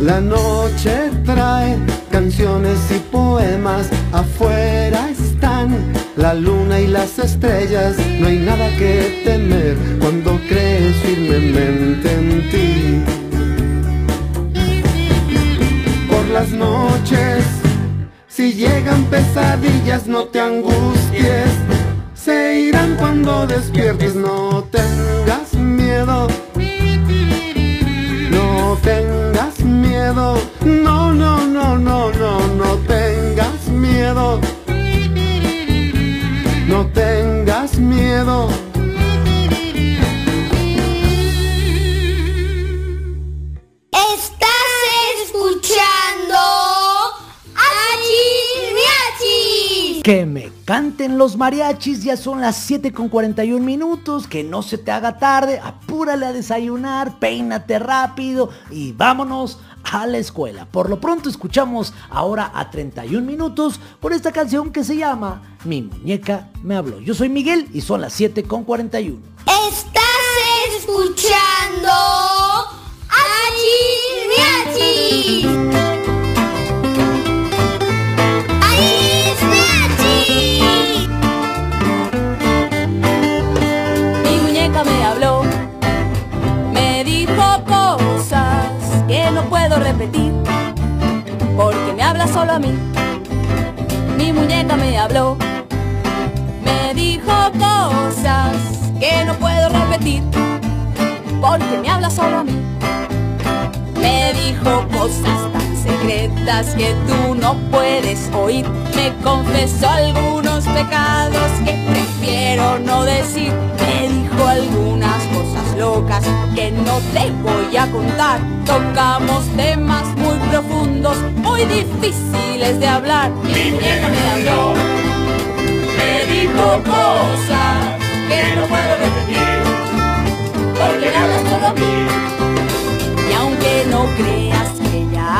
La noche trae canciones y poemas, afuera están la luna y las estrellas, no hay nada que temer cuando crees firmemente en ti. Las noches, si llegan pesadillas no te angusties, se irán cuando despiertes, no tengas miedo. No tengas miedo, no, no, no, no, no, no tengas miedo. No tengas miedo. Que me canten los mariachis, ya son las 7 con 41 minutos, que no se te haga tarde, apúrale a desayunar, peínate rápido y vámonos a la escuela. Por lo pronto escuchamos ahora a 31 minutos por esta canción que se llama Mi muñeca me habló. Yo soy Miguel y son las 7 con 41. Estás escuchando Achis Miachis. Repetir, porque me habla solo a mí. Mi muñeca me habló, me dijo cosas que no puedo repetir, porque me habla solo a mí. Me dijo cosas tan secretas que tú no puedes oír. Me confesó algunos pecados que prefiero no decir. Me dijo algunas cosas locas que no te voy a contar. Tocamos temas muy profundos, muy difíciles de hablar. Mi muñeca me habló, me dijo cosas que no puedo repetir, porque me hablas solo a mí. Y aunque no creas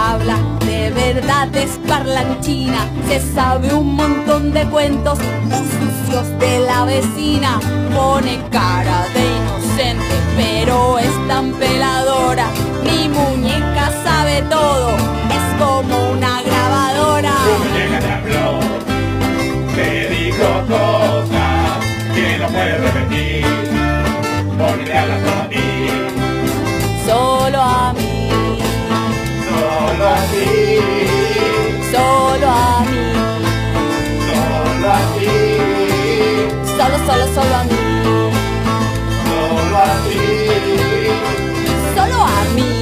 habla, de verdad es parlanchina. Se sabe un montón de cuentos sucios de la vecina. Pone cara de inocente, pero es tan peladora. Mi muñeca sabe todo, es como una ti, solo a mí, solo a ti, solo, solo, solo a mí, solo a ti, solo a mí,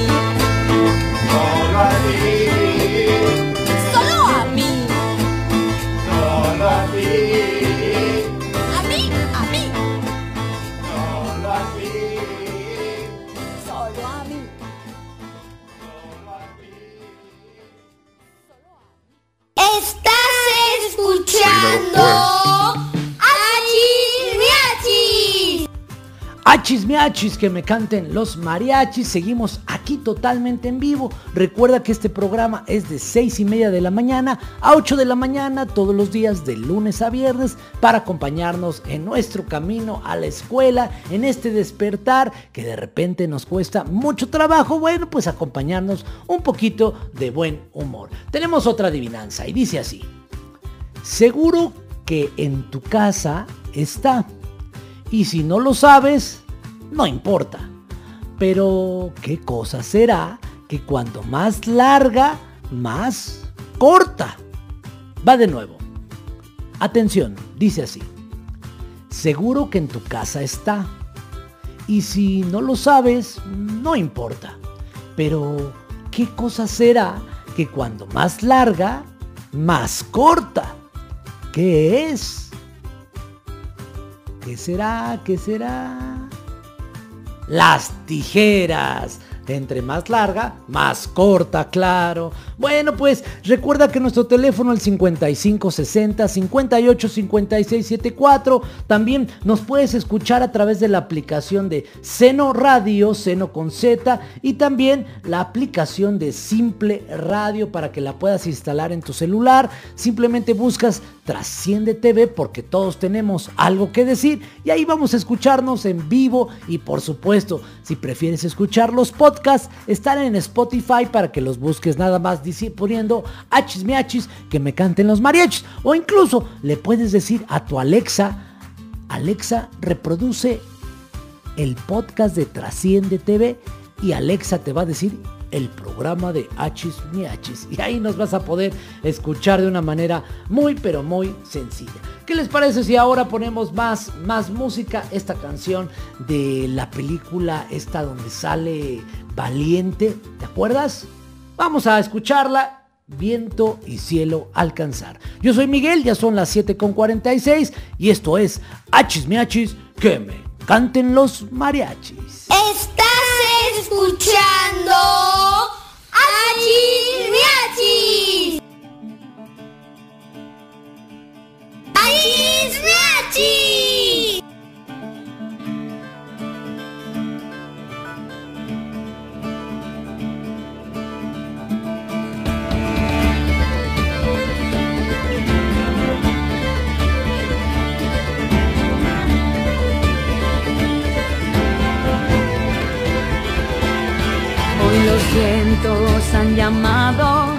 solo a ti, escuchando Achis Miachis. Achis miachis, que me canten los mariachis. Seguimos aquí totalmente en vivo. Recuerda que este programa es de 6 y media de la mañana a 8 de la mañana todos los días de lunes a viernes para acompañarnos en nuestro camino a la escuela, en este despertar que de repente nos cuesta mucho trabajo. Bueno, pues acompañarnos un poquito de buen humor. Tenemos otra adivinanza y dice así. Seguro que en tu casa está. Y si no lo sabes, no importa. Pero, ¿qué cosa será que cuanto más larga, más corta? Va de nuevo. Atención, dice así. Seguro que en tu casa está. Y si no lo sabes, no importa. Pero, ¿qué cosa será que cuando más larga, más corta? ¿Qué es? ¿Qué será? ¿Qué será? Las tijeras. Entre más larga, más corta, claro. Bueno, pues recuerda que nuestro teléfono el 5560 58 56 74. También nos puedes escuchar a través de la aplicación de Seno Radio, Seno con Z, y también la aplicación de Simple Radio para que la puedas instalar en tu celular. Simplemente buscas Trasciende TV porque todos tenemos algo que decir y ahí vamos a escucharnos en vivo y por supuesto, si prefieres escuchar los podcasts, están en Spotify para que los busques nada más poniendo achis miachis que me canten los mariachis o incluso le puedes decir a tu Alexa, Alexa reproduce el podcast de Trasciende TV y Alexa te va a decir el programa de Hachis Miachis. Y ahí nos vas a poder escuchar de una manera muy pero muy sencilla. ¿Qué les parece si ahora ponemos más, más música? Esta canción de la película esta donde sale Valiente, ¿te acuerdas? Vamos a escucharla. Viento y cielo alcanzar. Yo soy Miguel, ya son las 7.46 y esto es Hachis Miachis, que me canten los mariachis. Estás escuchando Achis Miachis. Achis Miachis. Los vientos han llamado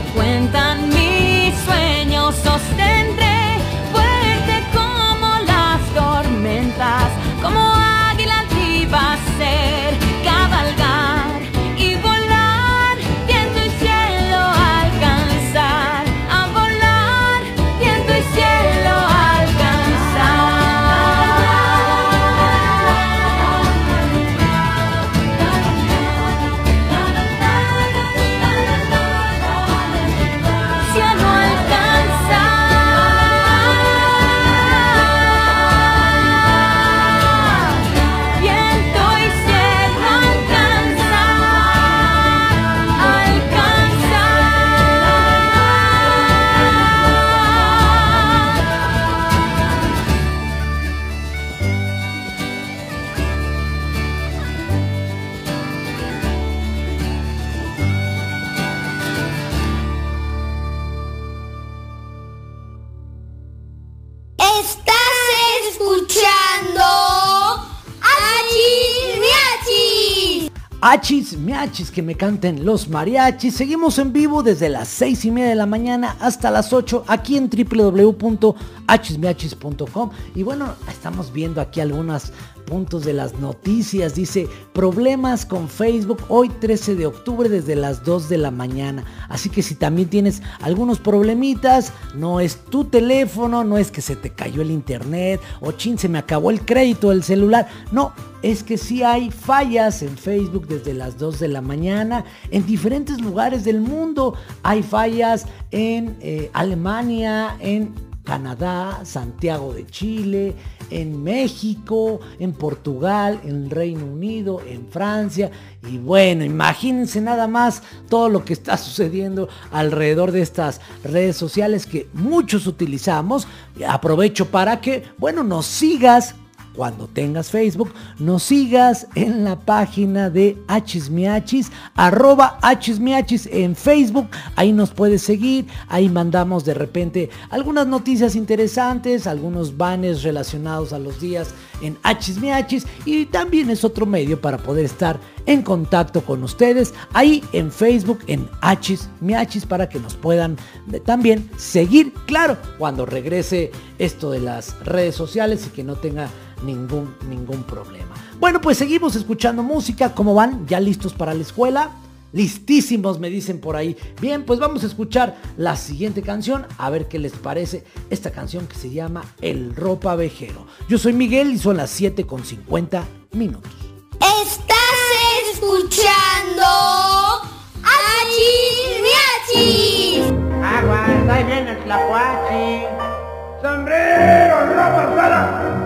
que Que me canten los mariachis. Seguimos en vivo desde las 6 y media de la mañana hasta las 8 aquí en www.achismiachis.com. Y bueno, estamos viendo aquí algunos puntos de las noticias. Dice, problemas con Facebook hoy 13 de octubre desde las 2 de la mañana. Así que si también tienes algunos problemitas, no es tu teléfono, no es que se te cayó el internet o chin, se me acabó el crédito del celular. No, es que sí hay fallas en Facebook desde las 2 de la mañana en diferentes lugares del mundo. Hay fallas en eh, Alemania, en Canadá, Santiago de Chile, en México, en Portugal, en Reino Unido, en Francia. Y bueno, imagínense nada más todo lo que está sucediendo alrededor de estas redes sociales que muchos utilizamos. Aprovecho para que, bueno, nos sigas cuando tengas Facebook, nos sigas en la página de Achismiachis, arroba Achismiachis en Facebook, ahí nos puedes seguir, ahí mandamos de repente algunas noticias interesantes, algunos banners relacionados a los días en Achismiachis y también es otro medio para poder estar en contacto con ustedes ahí en Facebook en Achismiachis para que nos puedan también seguir, claro, cuando regrese esto de las redes sociales y que no tenga ningún, ningún problema. Bueno, pues seguimos escuchando música. ¿Cómo van? ¿Ya listos para la escuela? Listísimos, me dicen por ahí. Bien, pues vamos a escuchar la siguiente canción, a ver qué les parece esta canción que se llama El Ropa Vejero. Yo soy Miguel y son las 7 con 50 minutos. Estás escuchando Achis Aguas, ahí viene el tlacuache. Sombrero, ropa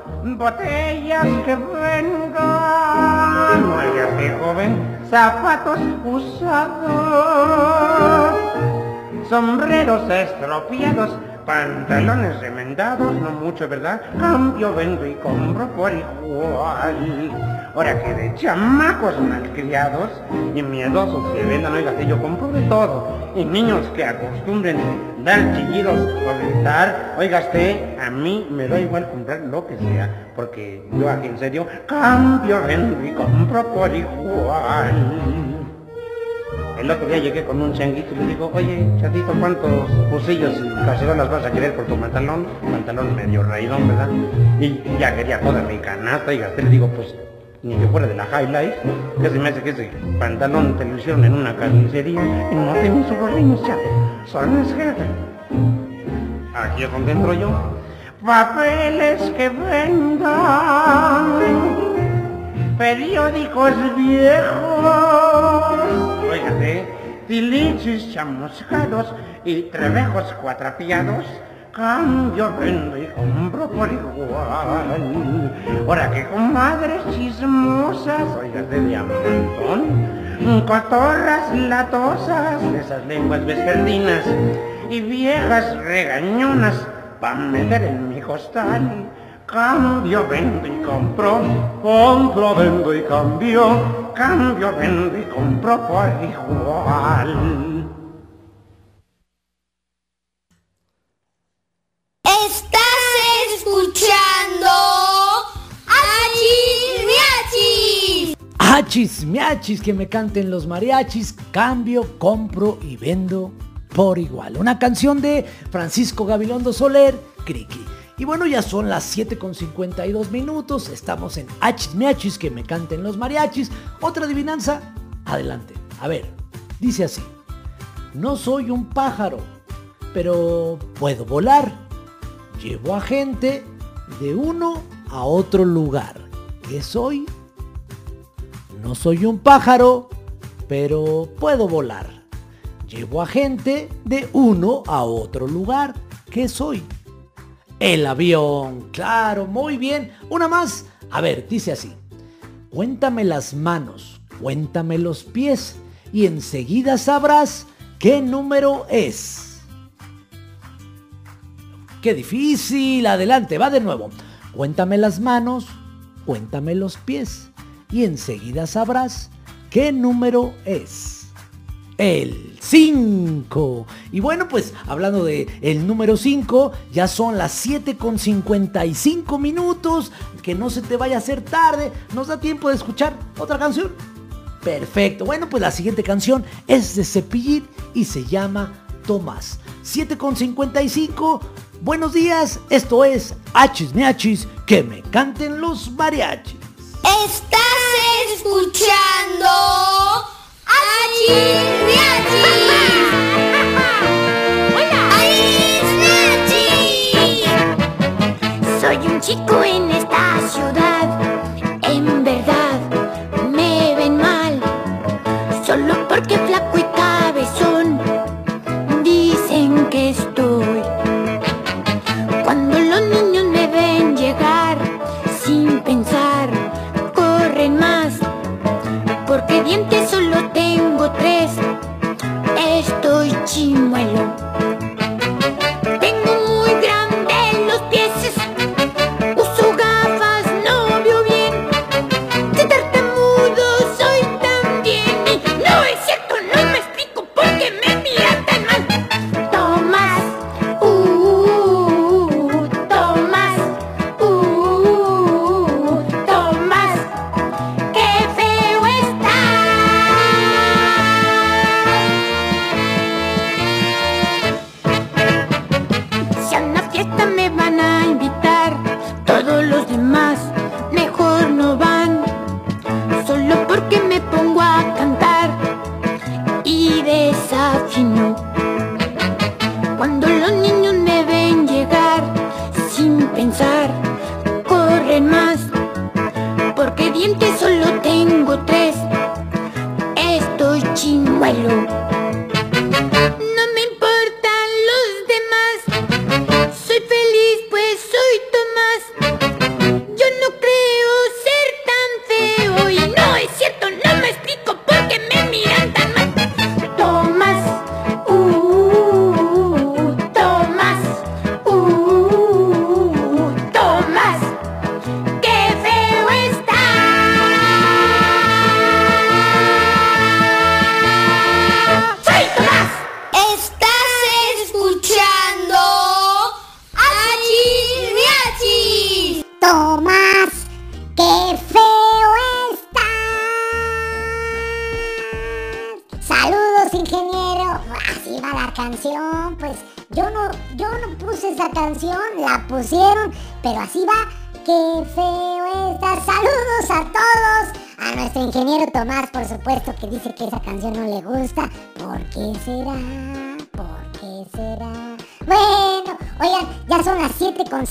botellas que vengan. Váyase, joven, zapatos usados, sombreros estropeados, pantalones remendados, no mucho, ¿verdad? Cambio, vendo y compro por igual. Ahora que de chamacos malcriados y miedosos que vendan, oiga, que yo compro de todo. Y niños que acostumbren dar chillidos o gritar, oiga usted, a mí me da igual comprar lo que sea, porque yo aquí en serio cambio, vendo y compro por igual. El otro día llegué con un changuito y le digo, oye, chatito, ¿cuántos fusillos y cacerolas vas a querer por tu pantalón? Pantalón medio raidón, ¿verdad? Y ya quería toda mi canasta y gasté, le digo, pues, ni que fuera de la High Life, que se me hace que ese pantalón te lo hicieron en una carnicería y no tienen sus rollinos, chato. Son jefe. Aquí es donde entro yo. Papeles que vendan, periódicos viejos, Óigate, tilichis chamuscados y trebejos cuatrapiados, cambio, vendo y compro por igual. Ahora que comadres chismosas, óigate de montón, cotorras latosas, esas lenguas vespertinas y viejas regañonas, pa' meter en mi costal. Cambio, vendo y compro, compro, vendo y cambio, cambio, vendo y compro por igual. Estás escuchando Achis Achis, miachis, que me canten los mariachis, cambio, compro y vendo por igual. Una canción de Francisco Gabilondo Soler, Criqui. Y bueno, ya son las 7 con 52 minutos. Estamos en Achis Miachis, que me canten los mariachis. Otra adivinanza, adelante. A ver, dice así. No soy un pájaro, pero puedo volar. Llevo a gente de uno a otro lugar. ¿Qué soy? No soy un pájaro, pero puedo volar. Llevo a gente de uno a otro lugar. ¿Qué soy? El avión, claro, muy bien. Una más. A ver, dice así. Cuéntame las manos, cuéntame los pies y enseguida sabrás qué número es. Qué difícil. Adelante, va de nuevo. Cuéntame las manos, cuéntame los pies. Y enseguida sabrás qué número es. El 5. Y bueno, pues hablando de el número 5, ya son las 7 con 55 minutos. Que no se te vaya a hacer tarde. Nos da tiempo de escuchar otra canción. Perfecto. Bueno, pues la siguiente canción es de Cepillín y se llama Tomás. 7 con 55. Buenos días. Esto es Hachis Miachis. Que me canten los mariachis. Estás escuchando Soy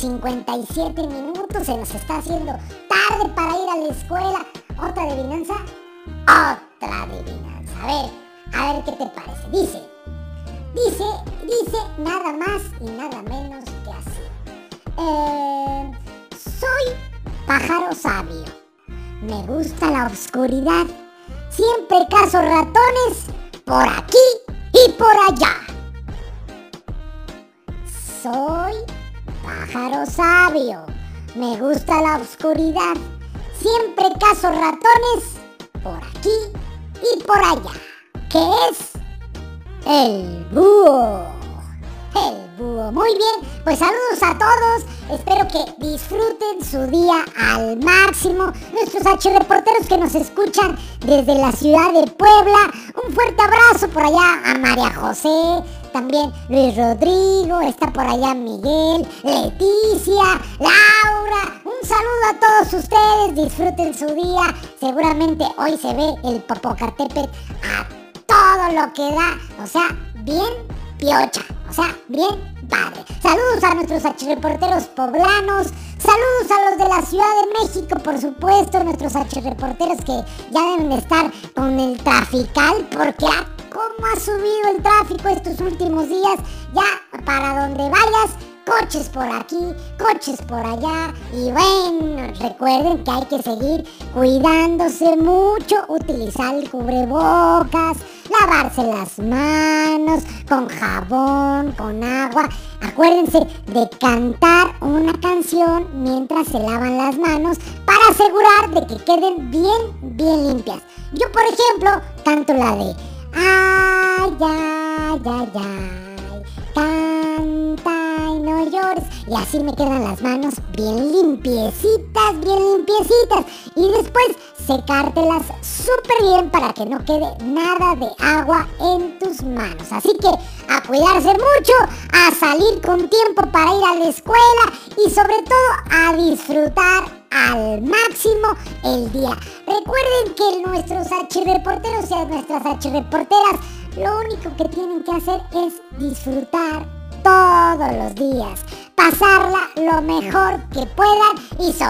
57 minutos, se nos está haciendo tarde para ir a la escuela. ¿Otra adivinanza? Otra adivinanza. A ver, a ver qué te parece. Dice, dice, dice nada más y nada menos que así. Eh, soy pájaro sabio. Me gusta la oscuridad. Siempre cazo ratones por aquí y por allá. Soy pájaro sabio. Me gusta la oscuridad. Siempre cazo ratones por aquí y por allá. ¿Qué es? El búho. El búho. Muy bien, pues saludos a todos. Espero que disfruten su día al máximo. Nuestros archireporteros que nos escuchan desde la ciudad de Puebla. Un fuerte abrazo por allá a María José. También Luis Rodrigo, está por allá Miguel, Leticia, Laura. Un saludo a todos ustedes, disfruten su día. Seguramente hoy se ve el Popocatépetl a todo lo que da. O sea, bien piocha. O sea, bien padre. Saludos a nuestros archireporteros poblanos. Saludos a los de la Ciudad de México, por supuesto. Nuestros archireporteros que ya deben de estar con el trafical. Porque ah, cómo ha subido el tráfico estos últimos días. Ya para donde vayas, coches por aquí, coches por allá. Y bueno, recuerden que hay que seguir cuidándose mucho, utilizar el cubrebocas, lavarse las manos con jabón, con agua. Acuérdense de cantar una canción mientras se lavan las manos para asegurar de que queden bien, bien limpias. Yo, por ejemplo, canto la de Ay, ay, ay, ay, canta y no llores. Y así me quedan las manos bien limpiecitas, bien limpiecitas. Y después secártelas súper bien para que no quede nada de agua en tus manos. Así que a cuidarse mucho, a salir con tiempo para ir a la escuela y sobre todo a disfrutar al máximo el día. Recuerden que nuestros archirreporteros y nuestras archirreporteras lo único que tienen que hacer es disfrutar todos los días, pasarla lo mejor que puedan y sobre